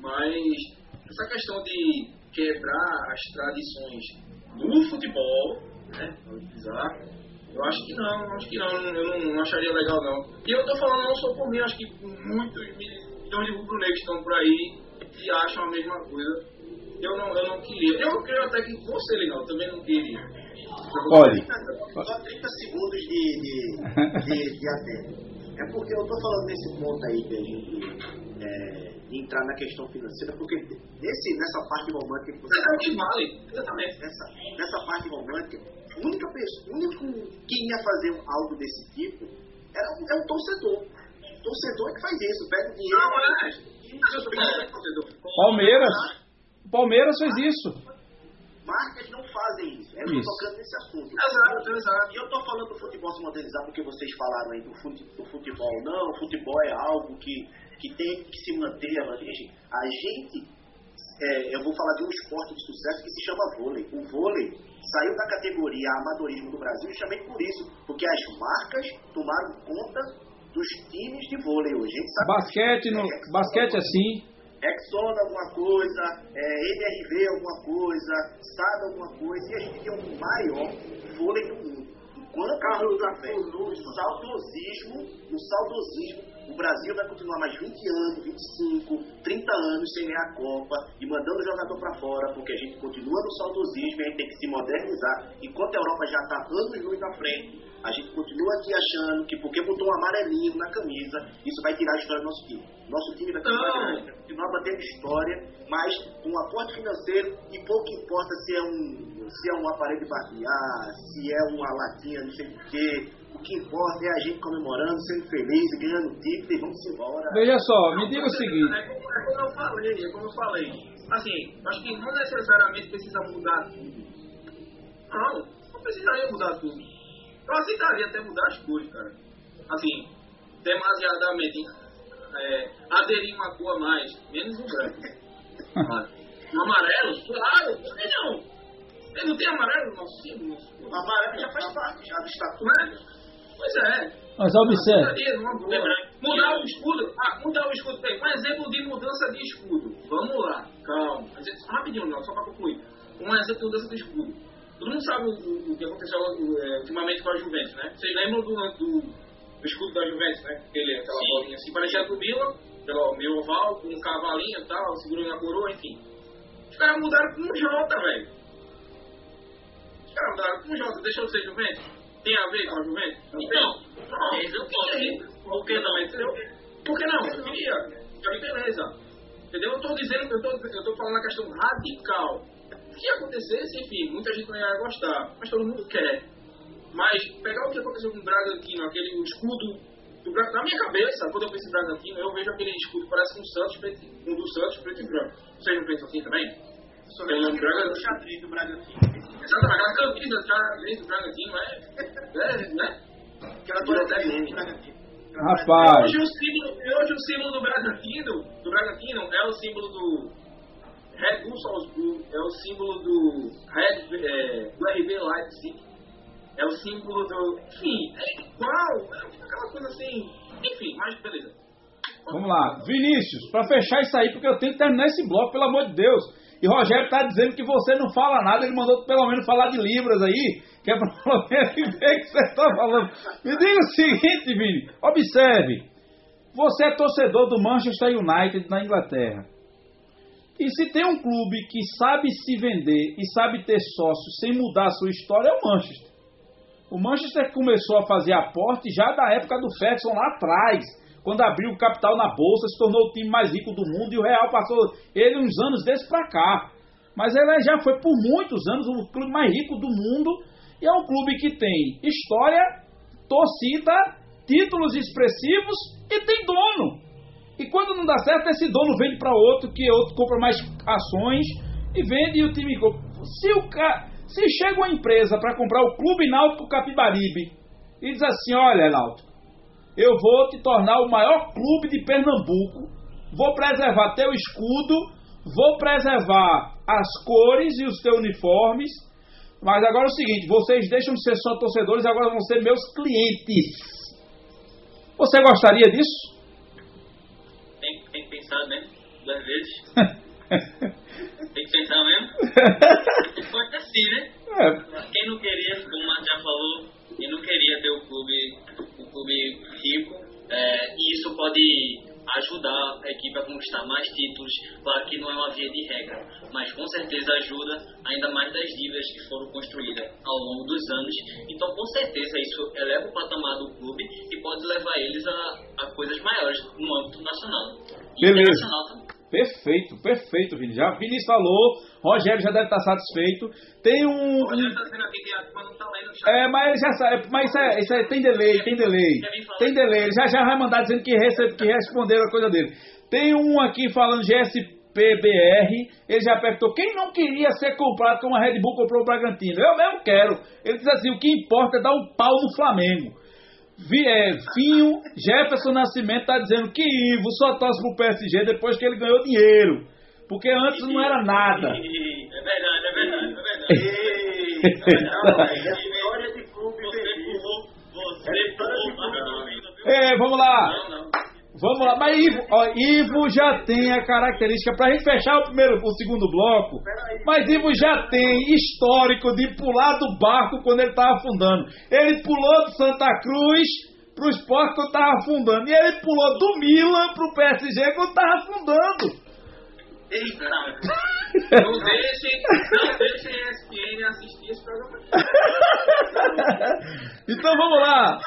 C: Mas essa questão de quebrar as tradições do futebol, né, utilizar, eu acho que não, acho que não, eu não, não acharia legal não. E eu tô falando não só por mim, acho que muitos milhões de rubro-negros estão por aí e acham a mesma coisa. Eu não, eu não queria. Eu creio até que você, legal, também não queria.
A: Olhe,
E: Só 30 segundos de, de, de, de. É porque eu estou falando nesse ponto aí de a gente é, de entrar na questão financeira, porque nesse, nessa parte romântica que você
C: É o que vale, exatamente.
E: nessa, nessa parte romântica, a única pessoa, o único que ia fazer algo desse tipo era, o- é o torcedor. O torcedor é que faz isso, pega o dinheiro.
C: Não, é.
A: Palmeiras. O Palmeiras fez isso.
E: Marcas não fazem isso. Eu estou
A: Isso.
E: tocando nesse assunto.
C: Exato, exato.
E: E eu tô falando do futebol se modernizar porque vocês falaram aí do, fute, do futebol. Não, o futebol é algo que, que tem que se manter. A gente, a gente é, eu vou falar de um esporte de sucesso que se chama vôlei. O vôlei saiu da categoria amadorismo do Brasil justamente por isso, porque as marcas tomaram conta dos times de vôlei hoje. A gente sabe
A: Basquete, no, basquete assim.
E: Exxon alguma coisa, é, MRV alguma coisa, SAD alguma coisa, e a gente tem o maior vôlei do mundo. Enquanto Carlos Café, no saudosismo, no saudosismo, o Brasil vai continuar mais 20 anos, 25, 30 anos sem ganhar a Copa e mandando o jogador para fora, porque a gente continua no saudosismo e a gente tem que se modernizar. Enquanto a Europa já está anos luz na frente, a gente continua aqui achando que porque botou um amarelinho na camisa, isso vai tirar a história do nosso time. Nosso time vai continuar, vai continuar batendo história, mas com um aporte financeiro e pouco importa se é um se é um aparelho de barbear, se é uma latinha, não sei o quê. O que importa é a gente comemorando, sendo feliz, e ganhando título e vamos embora.
A: Veja só, me diga o seguinte.
C: É como, é como eu falei, é como eu falei. Assim, acho que não necessariamente precisa mudar tudo. Não, não precisaria mudar tudo. Eu aceitaria até mudar as cores, cara. Assim, demasiadamente é, aderir uma cor a mais, menos o branco. No amarelo, claro, por que não? Ele não tem amarelo no nosso símbolo?
E: O amarelo já faz parte já do estatuto.
C: Né? Pois é.
A: Mas observe.
C: Mudar o escudo. Ah, mudar o escudo. Bem, um exemplo de mudança de escudo. Vamos lá, calma. Rapidinho, não, só para concluir. Um exemplo de mudança de escudo. Todo mundo sabe o, o- que aconteceu é, ultimamente com a Juventus, né? Vocês lembram do, do, do escudo da Juventus, né? Aquele, aquela
D: Sim.
C: bolinha assim, parecia do Milan, pelo meio oval, com um cavalinho e tal, segurando a coroa, enfim. Os caras mudaram com um J, velho. Os caras mudaram com um J, deixou de ser Juventus? Tem a ver com a Juventus?
D: Então,
C: Não,
D: eles não
C: por que Por que não, entendeu? Por que não? Eu queria. Já beleza. Entendeu? Eu tô dizendo, eu tô, eu tô falando na questão radical. Se acontecesse, enfim, muita gente não ia gostar, mas todo mundo quer. Mas pegar o que aconteceu com o Bragantino, aquele escudo do na minha cabeça, quando eu penso em Bragantino, eu vejo aquele escudo que parece um Santos, preto, um do Santos, preto e branco. Vocês não pensam assim também? Pelo Bragantino.
E: xadrez do Bragantino.
C: Exatamente, a camisa xadrez do Bragantino, é, é, né?
E: Aquela torcida do Bragantino.
A: Rapaz,
C: Hoje o símbolo, hoje o símbolo do Bragantino, do Bragantino é o símbolo do Red Bull Salzburg, é o símbolo do Red, é, do RB Leipzig, é o símbolo do, enfim, é igual, é aquela coisa assim, enfim, mas beleza.
A: vamos lá. Vinícius, pra fechar isso aí, porque eu tenho que terminar esse bloco, pelo amor de Deus. E Rogério tá dizendo que você não fala nada, ele mandou pelo menos falar de Libras aí, que é pra pelo menos ver que você tá falando. Me diga o seguinte, Vini, observe. Você é torcedor do Manchester United na Inglaterra. E se tem um clube que sabe se vender e sabe ter sócios sem mudar a sua história, é o Manchester. O Manchester começou a fazer aporte já da época do Ferguson lá atrás, quando abriu o capital na bolsa, se tornou o time mais rico do mundo e o Real passou ele uns anos desse pra cá. Mas ele já foi por muitos anos o clube mais rico do mundo e é um clube que tem história, torcida, títulos expressivos e tem dono. E quando não dá certo, esse dono vende para outro, que outro compra mais ações e vende e o time. Se, o ca... Se chega uma empresa para comprar o Clube Náutico Capibaribe e diz assim: Olha, Náutico, eu vou te tornar o maior clube de Pernambuco, vou preservar teu escudo, vou preservar as cores e os teus uniformes, mas agora é o seguinte: vocês deixam de ser só torcedores, agora vão ser meus clientes. Você gostaria disso?
D: Pensar mesmo, duas vezes. tem que pensar mesmo. Pode assim, né?
A: É,
D: Quem não queria, como o Marco já falou, quem não queria ter o clube, o clube rico, é, e isso pode ajudar a equipe a conquistar mais títulos. Claro que não é uma via de regra, mas com certeza ajuda ainda mais das dívidas que foram construídas ao longo dos anos. Então, com certeza, isso eleva o patamar do clube e pode levar eles a, a coisas maiores no âmbito nacional.
A: Beleza. perfeito, perfeito, Vini. Já Vinícius falou, Rogério já deve estar satisfeito. Tem um.
C: Tá tá
A: é, mas ele já sabe, mas isso, é, isso é- tem delay, tem delay. Tem delay. Ele já, já vai mandar dizendo que, recebe, que responderam a coisa dele. Tem um aqui falando GSPBR. Ele já perguntou quem não queria ser comprado como a Red Bull comprou o Bragantino. Eu mesmo quero. Ele diz assim: o que importa é dar um pau no Flamengo. É, Finho, Jefferson Nascimento está dizendo que Ivo só torce pro PSG depois que ele ganhou dinheiro. Porque antes não era nada.
D: É verdade, é verdade, é verdade.
E: É história de clube
D: Você empurrou, você
E: É
D: viu?
A: É, vamos lá.
D: Não, não.
A: Vamos lá, mas Ivo, ó, Ivo já tem a característica, pra gente fechar o primeiro, o segundo bloco, mas Ivo já tem histórico de pular do barco quando ele tava afundando. Ele pulou de Santa Cruz pro esporte quando tava afundando. E ele pulou do Milan pro PSG quando tava afundando.
C: Eita! Não deixem, não deixem a ESPN assistir esse programa.
A: então vamos lá.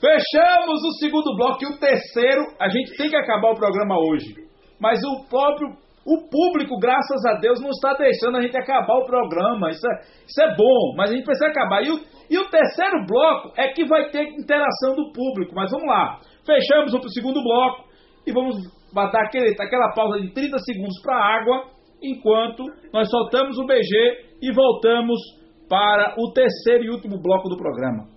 A: Fechamos o segundo bloco e o terceiro, a gente tem que acabar o programa hoje. Mas o próprio, o público, graças a Deus, não está deixando a gente acabar o programa. Isso é, isso é bom, mas a gente precisa acabar. E o, e o terceiro bloco é que vai ter interação do público. Mas vamos lá. Fechamos o segundo bloco e vamos botar aquele, aquela pausa de 30 segundos para a água, enquanto nós soltamos o BG e voltamos para o terceiro e último bloco do programa.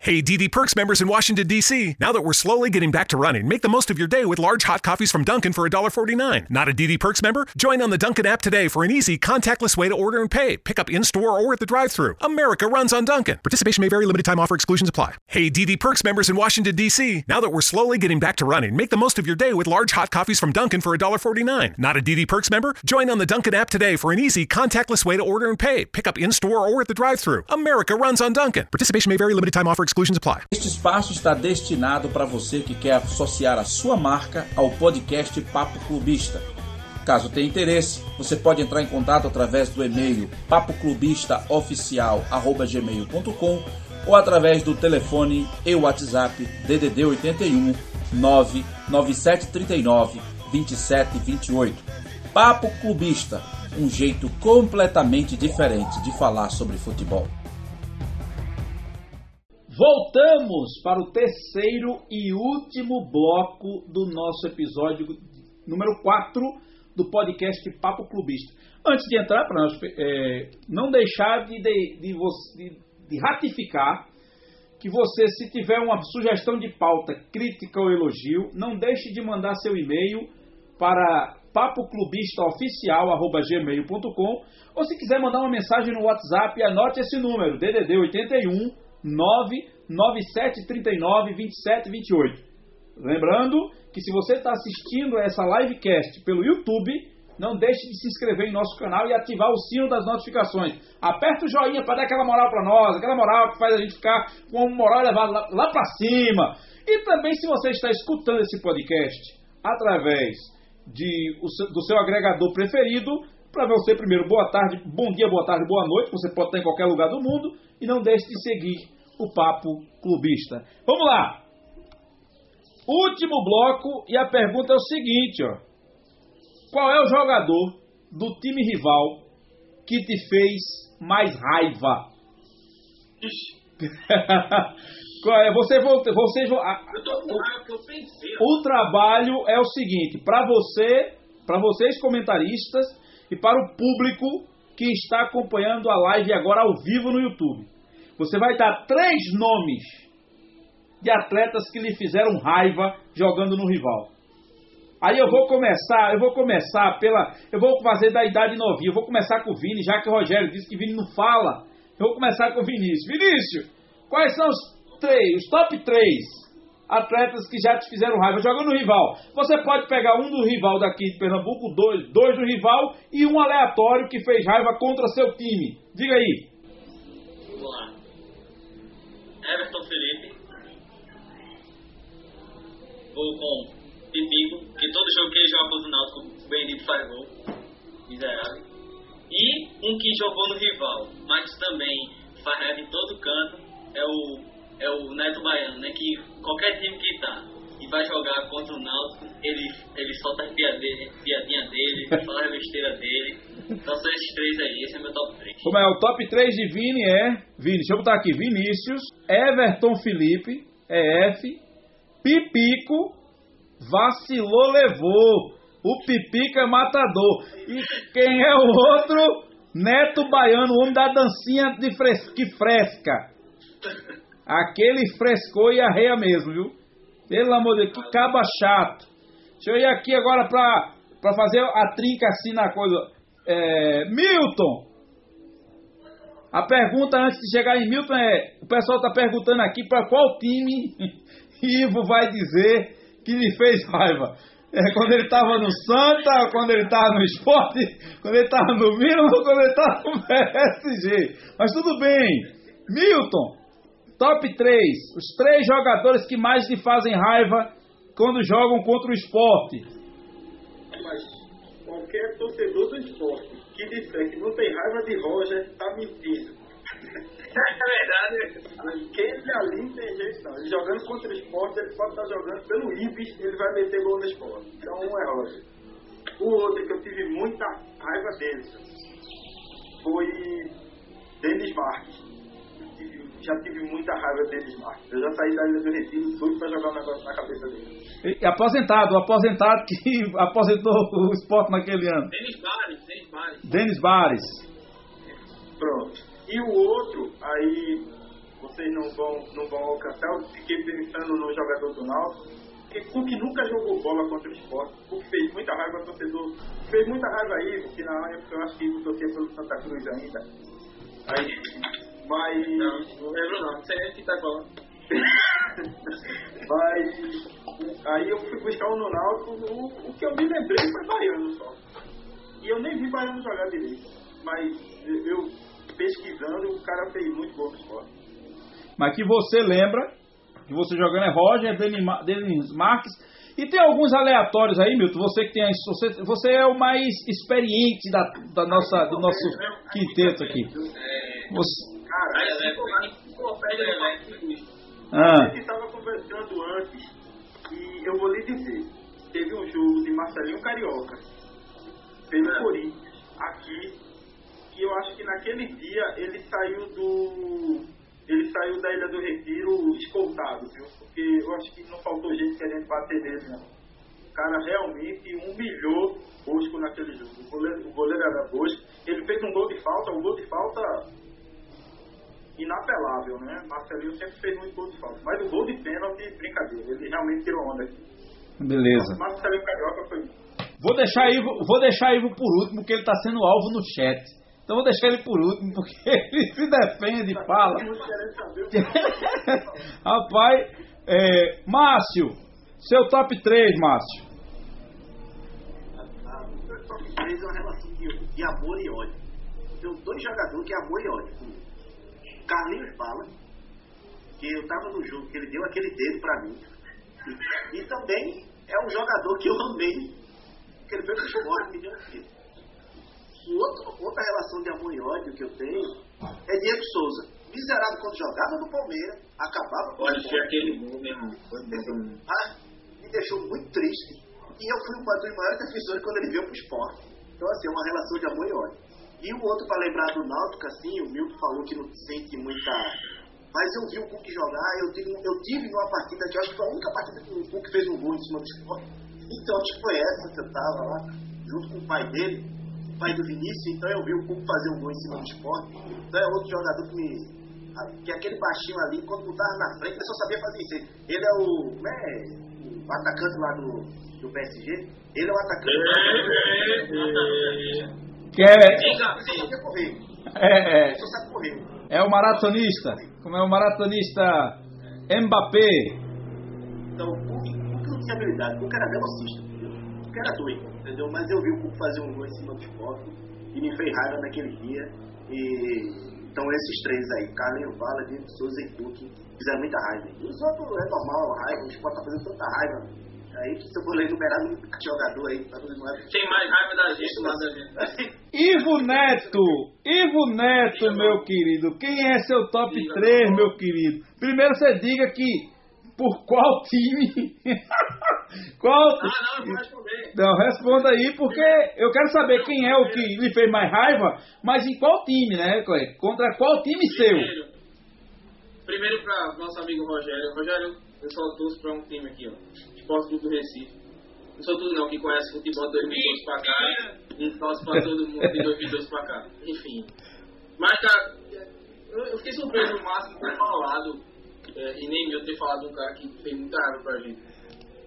F: Hey, DD Perks members in Washington, D.C. Now that we're slowly getting back to running, make the most of your day with large hot coffees from Dunkin' for $1.49. Not a DD Perks member? Join on the Dunkin' app today for an easy, contactless way to order and pay. Pick up in store or at the drive thru. America runs on Dunkin'. Participation may vary, limited time offer exclusions apply. Hey, DD Perks members in Washington, D.C. Now that we're slowly getting back to running, make the most of your day with large hot coffees from Dunkin' for $1.49. Not a DD Perks member? Join on the Dunkin' app today for an easy, contactless way to order and pay. Pick up in store or at the drive thru. America runs on Dunkin'. Participation may vary, limited time offer exclusions apply.
G: Este espaço está destinado para você que quer associar a sua marca ao podcast Papo Clubista. Caso tenha interesse, você pode entrar em contato através do e-mail papoclubistaoficial@gmail.com ou através do telefone e WhatsApp DDD 81 99739 2728. Papo Clubista, um jeito completamente diferente de falar sobre futebol.
A: Voltamos para o terceiro e último bloco do nosso episódio número 4 do podcast Papo Clubista. Antes de entrar, para nós é, não deixar de, de, de, de ratificar que você, se tiver uma sugestão de pauta, crítica ou elogio, não deixe de mandar seu e-mail para papoclubistaoficial@gmail.com ou se quiser mandar uma mensagem no WhatsApp, anote esse número: DDD 81 99739 2728. Lembrando que se você está assistindo essa livecast pelo YouTube, não deixe de se inscrever em nosso canal e ativar o sino das notificações. Aperta o joinha para dar aquela moral para nós, aquela moral que faz a gente ficar com uma moral elevada lá, lá para cima. E também se você está escutando esse podcast através de, do seu agregador preferido, para você primeiro, boa tarde, bom dia, boa tarde, boa noite, você pode estar em qualquer lugar do mundo e não deixe de seguir o Papo Clubista. Vamos lá! Último bloco e a pergunta é o seguinte, ó. Qual é o jogador do time rival que te fez mais raiva? É? você, você, você o, o trabalho é o seguinte, para você, para vocês comentaristas e para o público que está acompanhando a live agora ao vivo no YouTube. Você vai dar três nomes de atletas que lhe fizeram raiva jogando no rival. Aí eu vou começar, eu vou começar pela. Eu vou fazer da idade novinha. Eu vou começar com o Vini, já que o Rogério disse que Vini não fala. Eu vou começar com o Vinícius. Vinícius, quais são os três, os top três atletas que já te fizeram raiva jogando no rival? Você pode pegar um do rival daqui de Pernambuco, dois, dois do rival e um aleatório que fez raiva contra seu time. Diga aí.
D: Vamos lá. Everton Felipe. Vou com Pipico, que todo jogo que ele joga contra o Náutico, o Benedito faz gol. Miserável. E um que jogou no rival, mas também faz raiva em todo canto, é o, é o Neto Baiano, né? Que qualquer time que tá e vai jogar contra o Náutico, ele, ele solta a piadinha dele, fala a besteira dele. Então são esses três aí, esse é meu top 3.
A: Como é? O top 3 de Vini é. Vini, deixa eu botar aqui. Vinícius, Everton Felipe, é F, Pipico Vacilou, levou. O Pipica é matador. E quem é o outro? Neto Baiano, o homem da dancinha de fres... que fresca. Aquele frescou e arreia mesmo, viu? Pelo amor de Deus, que caba chato. Deixa eu ir aqui agora pra, pra fazer a trinca assim na coisa. É, Milton! A pergunta antes de chegar em Milton é: o pessoal tá perguntando aqui para qual time Ivo vai dizer que me fez raiva. É quando ele estava no Santa, quando ele estava no esporte, quando ele estava no Milan quando ele estava no PSG. Mas tudo bem. Milton, top 3. Os três jogadores que mais lhe fazem raiva quando jogam contra o esporte.
B: Mas qualquer torcedor do esporte que disser que não tem raiva de Roger, está mentindo.
C: É verdade.
B: Aquele ali não tem jeito não. Ele jogando contra o esporte, ele pode estar jogando pelo Ibis ele vai meter gol no esporte. Então um é Roger. O outro que eu tive muita raiva dele foi Denis Marques. Já tive muita raiva Denis Marques. Eu já saí da Ilha do Retiro doido para jogar um negócio na cabeça dele.
A: E, aposentado, aposentado que aposentou o esporte naquele ano.
C: Denis Bares, Denis Bares.
A: Denis Bares.
B: Pronto. E o outro, aí vocês não vão, não vão alcançar, eu fiquei pensando no jogador do Náutico, que Cook nunca jogou bola contra o esporte, Cook fez muita raiva ao torcedor, fez muita raiva aí, porque na época eu acho que eu torcia pelo Santa Cruz ainda. Aí, mas.
C: Não, não lembro não, não sei nem o que tá falando.
B: mas aí eu fui buscar o Náutico, o, o que eu me lembrei foi Baiano só. E eu nem vi Baiano jogar direito. Mas eu pesquisando, o cara fez muito no esporte.
A: Mas que você lembra, que você jogando é Roger, Denis Marques, e tem alguns aleatórios aí, Milton, você que tem você, você é o mais experiente da, da nossa, do nosso quinteto aqui.
B: Você... Cara,
A: ah.
B: a gente estava conversando antes, e eu vou lhe dizer, teve um jogo de Marcelinho Carioca, pelo Corinthians, aqui e eu acho que naquele dia ele saiu do. Ele saiu da Ilha do Retiro escoltado, viu? Porque eu acho que não faltou gente querendo bater nele, não. O cara realmente humilhou Bosco naquele jogo. O goleiro, o goleiro era Bosco. Ele fez um gol de falta, um gol de falta inapelável, né? Marcelinho sempre fez muito gol de falta. Mas o gol de pênalti, brincadeira. Ele realmente tirou onda aqui.
A: Beleza.
B: Marcelinho Carioca foi.
A: Vou deixar Ivo, vou deixar Ivo por último, porque ele está sendo alvo no chat. Então vou deixar ele por último, porque ele se defende e fala. Rapaz, é, Márcio, seu top 3, Márcio.
E: O top 3 é uma relação de, de amor e ódio. Tem dois jogadores que é amor e ódio. Carlinhos Bala, que eu tava no jogo, que ele deu aquele dedo pra mim. E, e também é um jogador que eu amei, que ele foi pro esporte, me deu um e outro, outra relação de amor e ódio que eu tenho é Diego Souza. Miserável quando jogava no Palmeiras, acabava com
C: Pode ser aquele gol, meu irmão.
E: Ah, me deixou muito triste. E eu fui um dos maiores defensores quando ele veio pro esporte. Então, assim, é uma relação de amor e ódio. E o outro, para lembrar do Náutico, assim, o Milton falou que não sente muita. Mas eu vi o Cook jogar, eu tive, eu tive numa partida que eu acho que foi a única partida que o Cook fez um gol em cima do esporte. Então, acho que foi essa que eu tava lá, junto com o pai dele, o pai do Vinícius, então eu vi o Cook fazer um gol em cima do esporte. Então é outro jogador que me. Que aquele baixinho ali, quando botava na frente, ele só sabia fazer isso. Ele é o. Como é? O atacante lá do, do PSG. Ele é o atacante.
A: Que é,
E: Ele correr.
A: é,
E: sabe correr.
A: é o maratonista. Como é o maratonista Mbappé.
E: Então, o o Cook não tinha habilidade, o Cook era velocista, entendeu? o era doido, entendeu? Mas eu vi o Cook fazer um gol em cima do esporte e me fez raiva naquele dia. E, então, esses três aí, Carlinhos Bala, Diego Souza e Cook, fizeram muita raiva. E os outros é normal, raiva, o esporte tá fazendo tanta raiva. Aí, se eu for enumerar muito jogador aí, tá fazendo raiva.
C: Tem mais raiva da gente lá da gente.
A: Ivo Neto, Ivo Neto, meu querido, quem é seu top 3, meu querido? Primeiro você diga que por qual time? qual
C: Ah, não, eu vou responder.
A: Não, responda aí, porque eu quero saber quem é o que lhe fez mais raiva, mas em qual time, né? Contra qual time seu?
C: Primeiro, para nosso amigo Rogério. Rogério, eu só torço para um time aqui, ó. Esporte Clube do Recife. Não sou tudo não que conhece futebol de 2012 pra cá. E torce pra todo mundo de 2012 pra cá. Enfim. Mas, cara, eu, fiquei surpreso o máximo ter falado, é, e nem eu ter falado de um cara que fez muita raiva pra gente.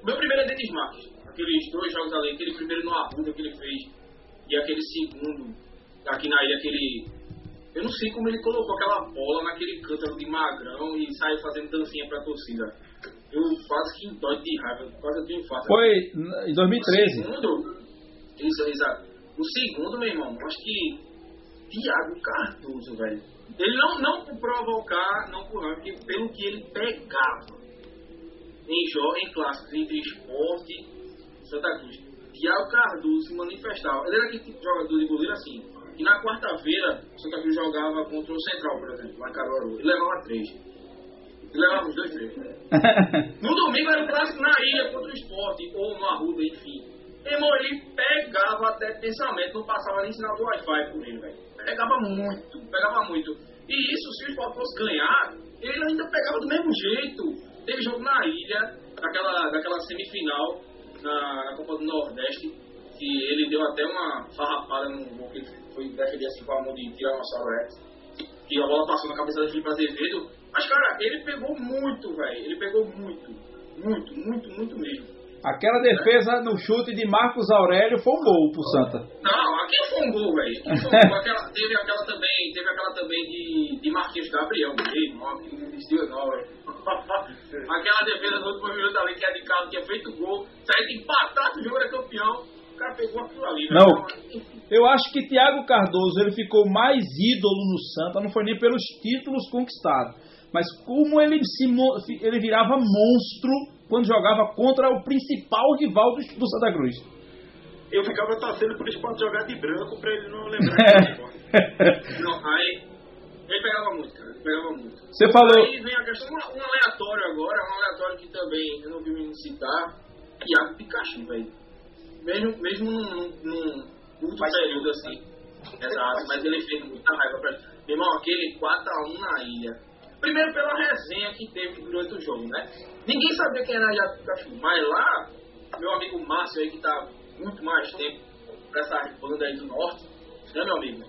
C: Meu primeiro é Denis Marques. Aqueles dois jogos ali, aquele primeiro no Arruda que ele fez, e aquele segundo aqui na ilha, aquele eu não sei como ele colocou aquela bola naquele cântaro de magrão e saiu fazendo dancinha pra torcida. Eu quase que dói de raiva, quase eu tenho infarto.
A: Foi em
C: O
A: 2013.
C: segundo, isso, exato. O segundo, meu irmão, acho que Thiago Cardoso, velho. Ele não, não por provocar, não por porque pelo que ele pegava em, jo em clássicos entre esporte e Santa Cruz. Thiago Cardoso se manifestava. Ele era aquele tipo de jogador de goleiro assim. E na quarta-feira, o Santa Cruz jogava contra o Central, por exemplo, lá em Caruaru. Ele levava três. Ele levava os dois três. né? No domingo era o clássico na ilha contra o esporte, ou no Arruda, enfim. Irmão, ele pegava até pensamento, não passava nem sinal do Wi-Fi por ele, velho. Pegava muito, pegava muito. E isso, se o esporte fosse ganhar, ele ainda pegava do mesmo jeito. Teve jogo na ilha, daquela, daquela semifinal, na, na Copa do Nordeste, que ele deu até uma farrapada no gol que ele foi defender assim com a mão de Tiranossauro Rex. Que a bola passou na cabeça do Felipe Azevedo. Mas, cara, ele pegou muito, velho. Ele pegou muito. Muito, muito, muito mesmo.
A: Aquela defesa no chute de Marcos Aurélio foi um gol pro Santa.
C: Não, aqui foi um gol, velho. Aqui foi um gol. Aquela- Teve aquela também, teve aquela também de, de Marquinhos Gabriel, mesmo, ó, que não existiu não, velho. Aquela defesa do último minuto ali, que é de carro, que é feito gol, saiu de empatado, o jogo era campeão, o cara pegou aquilo ali, velho.
A: Não.
C: Então,
A: Eu acho que Thiago Cardoso ele ficou mais ídolo no Santa, não foi nem pelos títulos conquistados, mas como ele se ele virava monstro quando jogava contra o principal rival do, do Santa Cruz.
B: Eu ficava torcendo por esporte jogar de branco pra ele não lembrar que.
C: Não, aí ele pegava muito, cara, ele pegava muito.
A: Você falou,
C: Aí vem a questão, um, um aleatório agora, um aleatório que também eu não vi me citar, Iago Pikachu, velho. Mesmo, mesmo num, num curto
E: Mas-
C: período assim. Exato, mas ele fez muita raiva pra gente. Meu irmão, aquele 4x1 na ilha. Primeiro pela resenha que teve durante o jogo, né? Ninguém sabia quem era Iago Pikachu, mas lá, meu amigo Márcio aí, que tá muito mais tempo nessa banda aí do norte, né, meu amigo?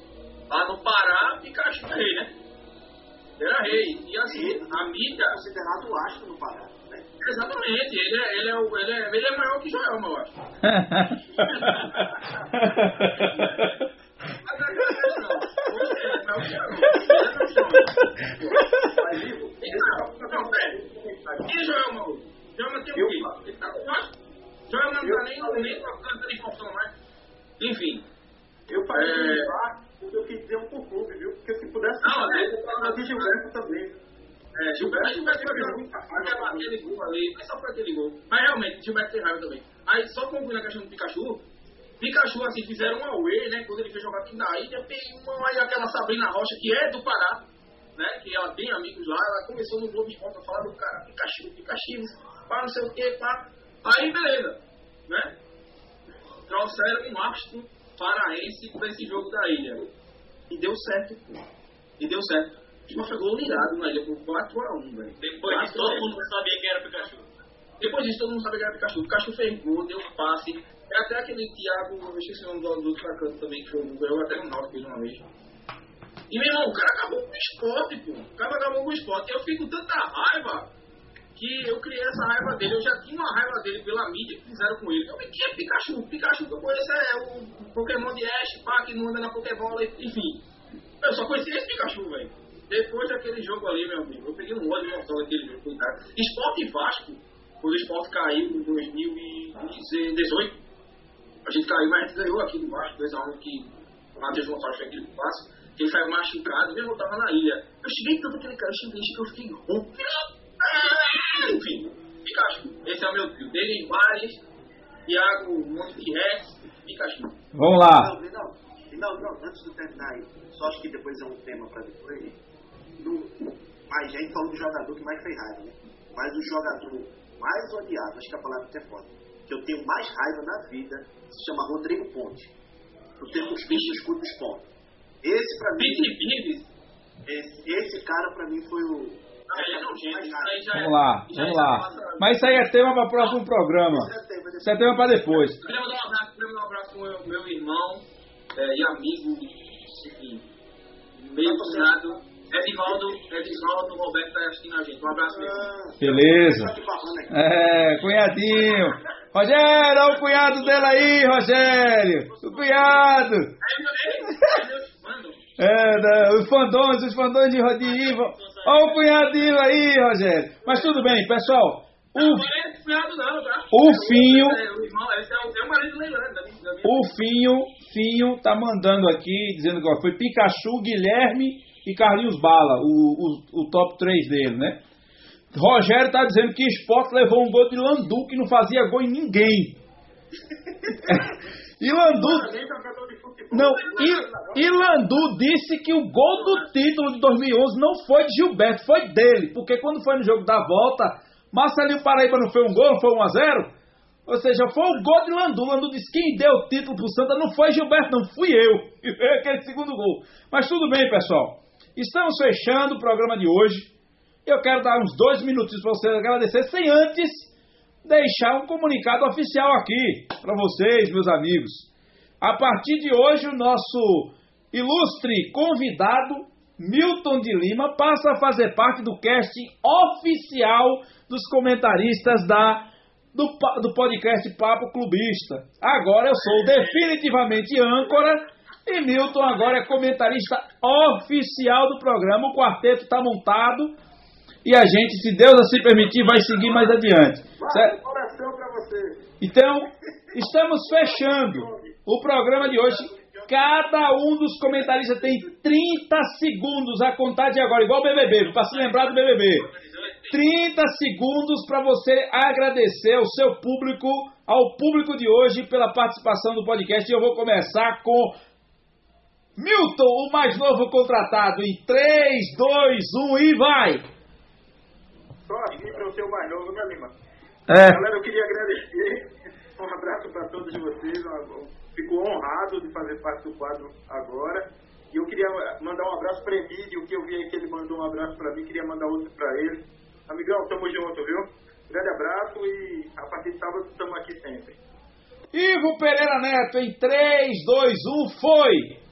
C: Lá no Pará, Pikachu rei, né? Era rei. E assim, a mídia.
E: Considerado o astro no Pará. Né?
C: Exatamente, ele é, ele, é, o- ele, é, ele é maior que Joelma, eu acho. Mas não é é maior que Joelma. Ele é meu sonho.
E: Mas, Ivo,
C: Não, não, pera. E Joelma hoje? Joelma tem o quê? Ele tá com astro? Joelma não tá nem, nem com a canta de função mais. Enfim.
E: eu falei
C: É.
E: do Ivar, porque eu quis dizer um por clube, viu? Porque se pudesse,
C: Não,
E: eu
C: mas-
E: falar de Gilberto também.
C: É, Gilberto, Gilberto foi muita raiva pra aquele gol ali, não é só pra aquele gol. Mas realmente, Gilberto tem raiva também. Aí, só concluindo a questão do Pikachu, Pikachu, assim, fizeram um away, né, quando ele foi jogar aqui na ilha, tem aí aquela Sabrina Rocha, que é do Pará, né, que ela tem amigos lá, ela começou no Globo Esporte a falar do cara, Pikachu, Pikachu, pá, não sei o que, pá. Aí, beleza, né, trouxeram um astro paraense pra esse jogo da ilha. E deu certo. E deu certo. O time foi goleado na ilha por 4x1, velho.
D: Depois disso, todo mundo sabia que era Pikachu.
C: Depois disso, todo mundo sabia que era Pikachu. O Pikachu fez gol, deu um passe. É até aquele Thiago, eu esqueci o nome do, do atacante também, que foi um ganhou até no Náutico uma vez. E, meu irmão, o cara acabou com o esporte, pô. O cara acabou com o esporte. Eu fico com tanta raiva que eu criei essa raiva dele. Eu já tinha uma raiva dele pela mídia que fizeram com ele. Eu quem é Pikachu? Pikachu que eu conheço é o Pokémon de Ash, pá, que não anda na Pokébola, enfim. Eu só conhecia esse Pikachu, velho. Depois daquele jogo ali, meu amigo, eu peguei um ódio mortal daquele jogo, coitado. Esporte e Vasco, quando o esporte caiu em 2018, a gente caiu, mas a gente ganhou aqui do Vasco, 2x1, que o Matheus Gonçalves fez aquele passo, ele saiu machucado, mesmo eu tava na ilha. Eu cheguei tanto aquele cara, eu cheguei, que eu fiquei rouco. Enfim, Pikachu, esse é o meu trio. Dele Vares, Thiago Monte Rex, Pikachu.
A: Vamos lá.
E: Não, não, não, não, antes de terminar aí, só acho que depois é um tema pra depois. No, mas a gente falou do jogador que mais fez raiva, né? Mas o jogador mais odiado, acho que a palavra até foda, que eu tenho mais raiva na vida, se chama Rodrigo Ponte. Do tempo dos bichos escudos pontos. Esse pra mim,
C: Piti Pires,
E: esse, esse cara pra mim foi o.
C: aí é é.
A: Vamos lá,
C: já
A: vamos
C: é
A: lá.
C: massa.
A: Mas isso aí é tema para o próximo programa. Isso é tema para depois.
C: Queria mandar um abraço, queria mandar um abraço pro meu, meu irmão é, e amigo, enfim, meio cunhado, Edivaldo, Edivaldo Roberto tá assistindo a gente. Um abraço mesmo.
E: Ah,
A: Beleza.
E: tá.
A: É, cunhadinho. Rogério, olha o cunhado dele aí, Rogério. O cunhado.
C: Meu, ei, meus mano,
A: É, da- os fandões, os fandões de Rodrigo. Olha o cunhadinho aí, Rogério. Mas tudo bem, pessoal. O,
C: não é cunhado não, tá?
A: o Finho,
C: É, o é é
A: Finho, Finho tá mandando aqui, dizendo que foi Pikachu, Guilherme e Carlinhos Bala, o, o, o top 3 dele, né? Rogério tá dizendo que Sport levou um gol de Landu que não fazia gol em ninguém. e Landu Não, e, e Landu disse que o gol do título de 2011 não foi de Gilberto, foi dele. Porque quando foi no jogo da volta, Marcelinho Paraíba não foi um gol, não foi 1 a 0 Ou seja, foi o gol de Landu. Landu disse que quem deu o título pro Santa não foi Gilberto, não, fui eu. Aquele segundo gol. Mas tudo bem, pessoal. Estamos fechando o programa de hoje. Eu quero dar uns dois minutinhos para vocês agradecer, sem antes deixar um comunicado oficial aqui para vocês, meus amigos. A partir de hoje, o nosso ilustre convidado, Milton de Lima, passa a fazer parte do cast oficial dos comentaristas da, do, do podcast Papo Clubista. Agora eu sou definitivamente âncora e Milton agora é comentarista oficial do programa. O quarteto está montado e a gente, se Deus assim permitir, vai seguir mais adiante. Certo? Então, estamos fechando o programa de hoje. Cada um dos comentaristas tem 30 segundos a contar de agora, igual o BBB, para se lembrar do BBB. 30 segundos para você agradecer ao seu público, ao público de hoje, pela participação do podcast. E eu vou começar com Milton, o mais novo contratado, em 3, 2, 1 e vai!
B: Só assim para eu ser o mais novo, né, Lima?
A: É.
B: Galera, eu queria agradecer. Um abraço para todos vocês. Eu Fico honrado de fazer parte do quadro agora. E eu queria mandar um abraço para Emílio, que eu vi aí que ele mandou um abraço para mim, queria mandar outro para ele. Amigão, tamo junto, viu? Grande abraço e a partir de sábado estamos aqui sempre.
A: Ivo Pereira Neto, em 3, 2, 1, foi!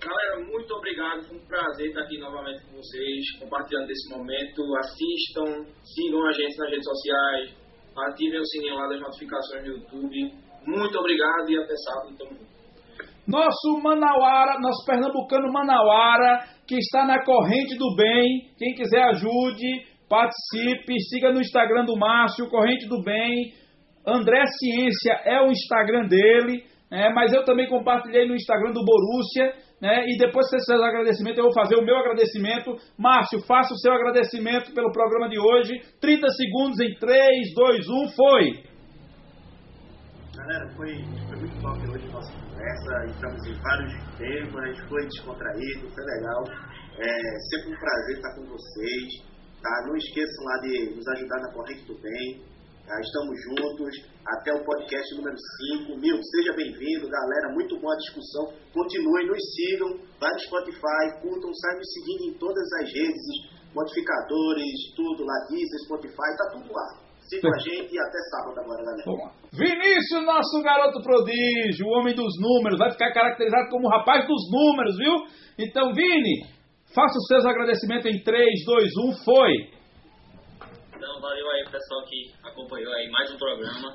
C: Galera, muito obrigado. Foi um prazer estar aqui novamente com vocês, compartilhando desse momento. Assistam, sigam a gente nas redes sociais, ativem o sininho lá das notificações no YouTube. Muito obrigado e até sábado. Junto.
A: Nosso Manauara, nosso pernambucano Manauara, que está na corrente do bem. Quem quiser ajude, participe, siga no Instagram do Márcio, Corrente do Bem. André Ciência é o Instagram dele, né, mas eu também compartilhei no Instagram do Borussia. Né, e depois que você fizer o agradecimento, eu vou fazer o meu agradecimento. Márcio, faça o seu agradecimento pelo programa de hoje. 30 segundos em 3, 2, 1, foi!
E: Galera, foi, foi muito top hoje a nossa conversa. Entramos em vários temas, foi descontraído, foi legal. É sempre um prazer estar com vocês. Tá? Não esqueçam lá de nos ajudar na corrente do bem. Tá? Estamos juntos. Até o podcast número 5. Mil, seja bem-vindo, galera. Muito boa discussão. Continuem, nos sigam. Vai no Spotify, curtam, saiam nos seguindo em todas as redes, modificadores, tudo lá, Deezer, Spotify, tá tudo lá. Sigam a gente e até sábado agora, galera.
A: Lá. Vinícius, nosso garoto prodígio, o homem dos números, vai ficar caracterizado como o rapaz dos números, viu? Então, Vini, faça os seus agradecimentos em 3, 2, 1, foi!
D: Então, valeu aí pessoal que acompanhou aí mais um programa.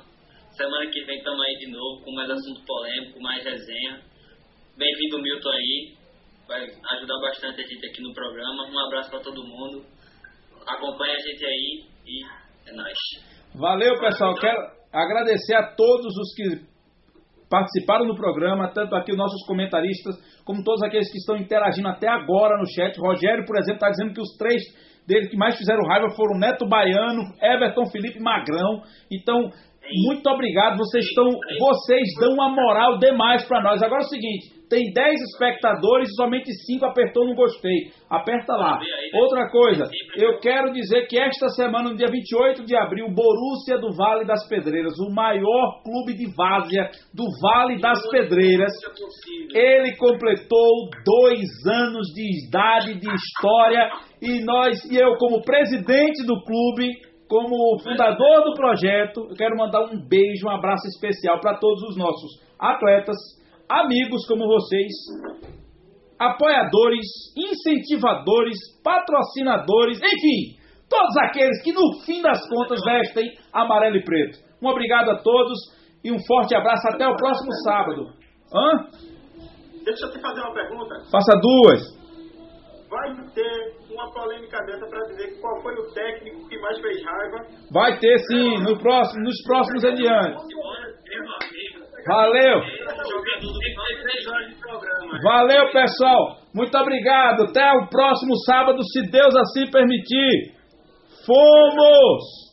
D: Semana que vem estamos aí de novo com mais assunto polêmico, mais resenha. Bem-vindo, Milton aí. Vai ajudar bastante a gente aqui no programa. Um abraço para todo mundo. Acompanhe a gente aí e é nóis.
A: Valeu, pessoal. Quero agradecer a todos os que participaram do programa, tanto aqui os nossos comentaristas, como todos aqueles que estão interagindo até agora no chat. Rogério, por exemplo, está dizendo que os três dele que mais fizeram raiva foram Neto Baiano, Everton Felipe Magrão. Então, muito obrigado. Vocês estão, vocês dão uma moral demais para nós. Agora é o seguinte, tem 10 espectadores e somente 5 apertou no gostei. Aperta lá. Outra coisa, eu quero dizer que esta semana, no dia 28 de abril, Borussia do Vale das Pedreiras, o maior clube de várzea do Vale das Pedreiras, ele completou dois anos de idade, de história, e nós, e eu como presidente do clube, como fundador do projeto, eu quero mandar um beijo, um abraço especial para todos os nossos atletas, amigos como vocês, apoiadores, incentivadores, patrocinadores, enfim, todos aqueles que no fim das contas vestem amarelo e preto. Um obrigado a todos e um forte abraço até o próximo sábado. Hã?
B: Deixa eu te fazer uma pergunta.
A: Faça duas.
B: Vai ter uma polêmica dessa para dizer qual foi o técnico que mais fez raiva?
A: Vai ter sim, no próximo, nos próximos adiante. Valeu! Valeu, pessoal. Muito obrigado. Até o próximo sábado, se Deus assim permitir. Fomos!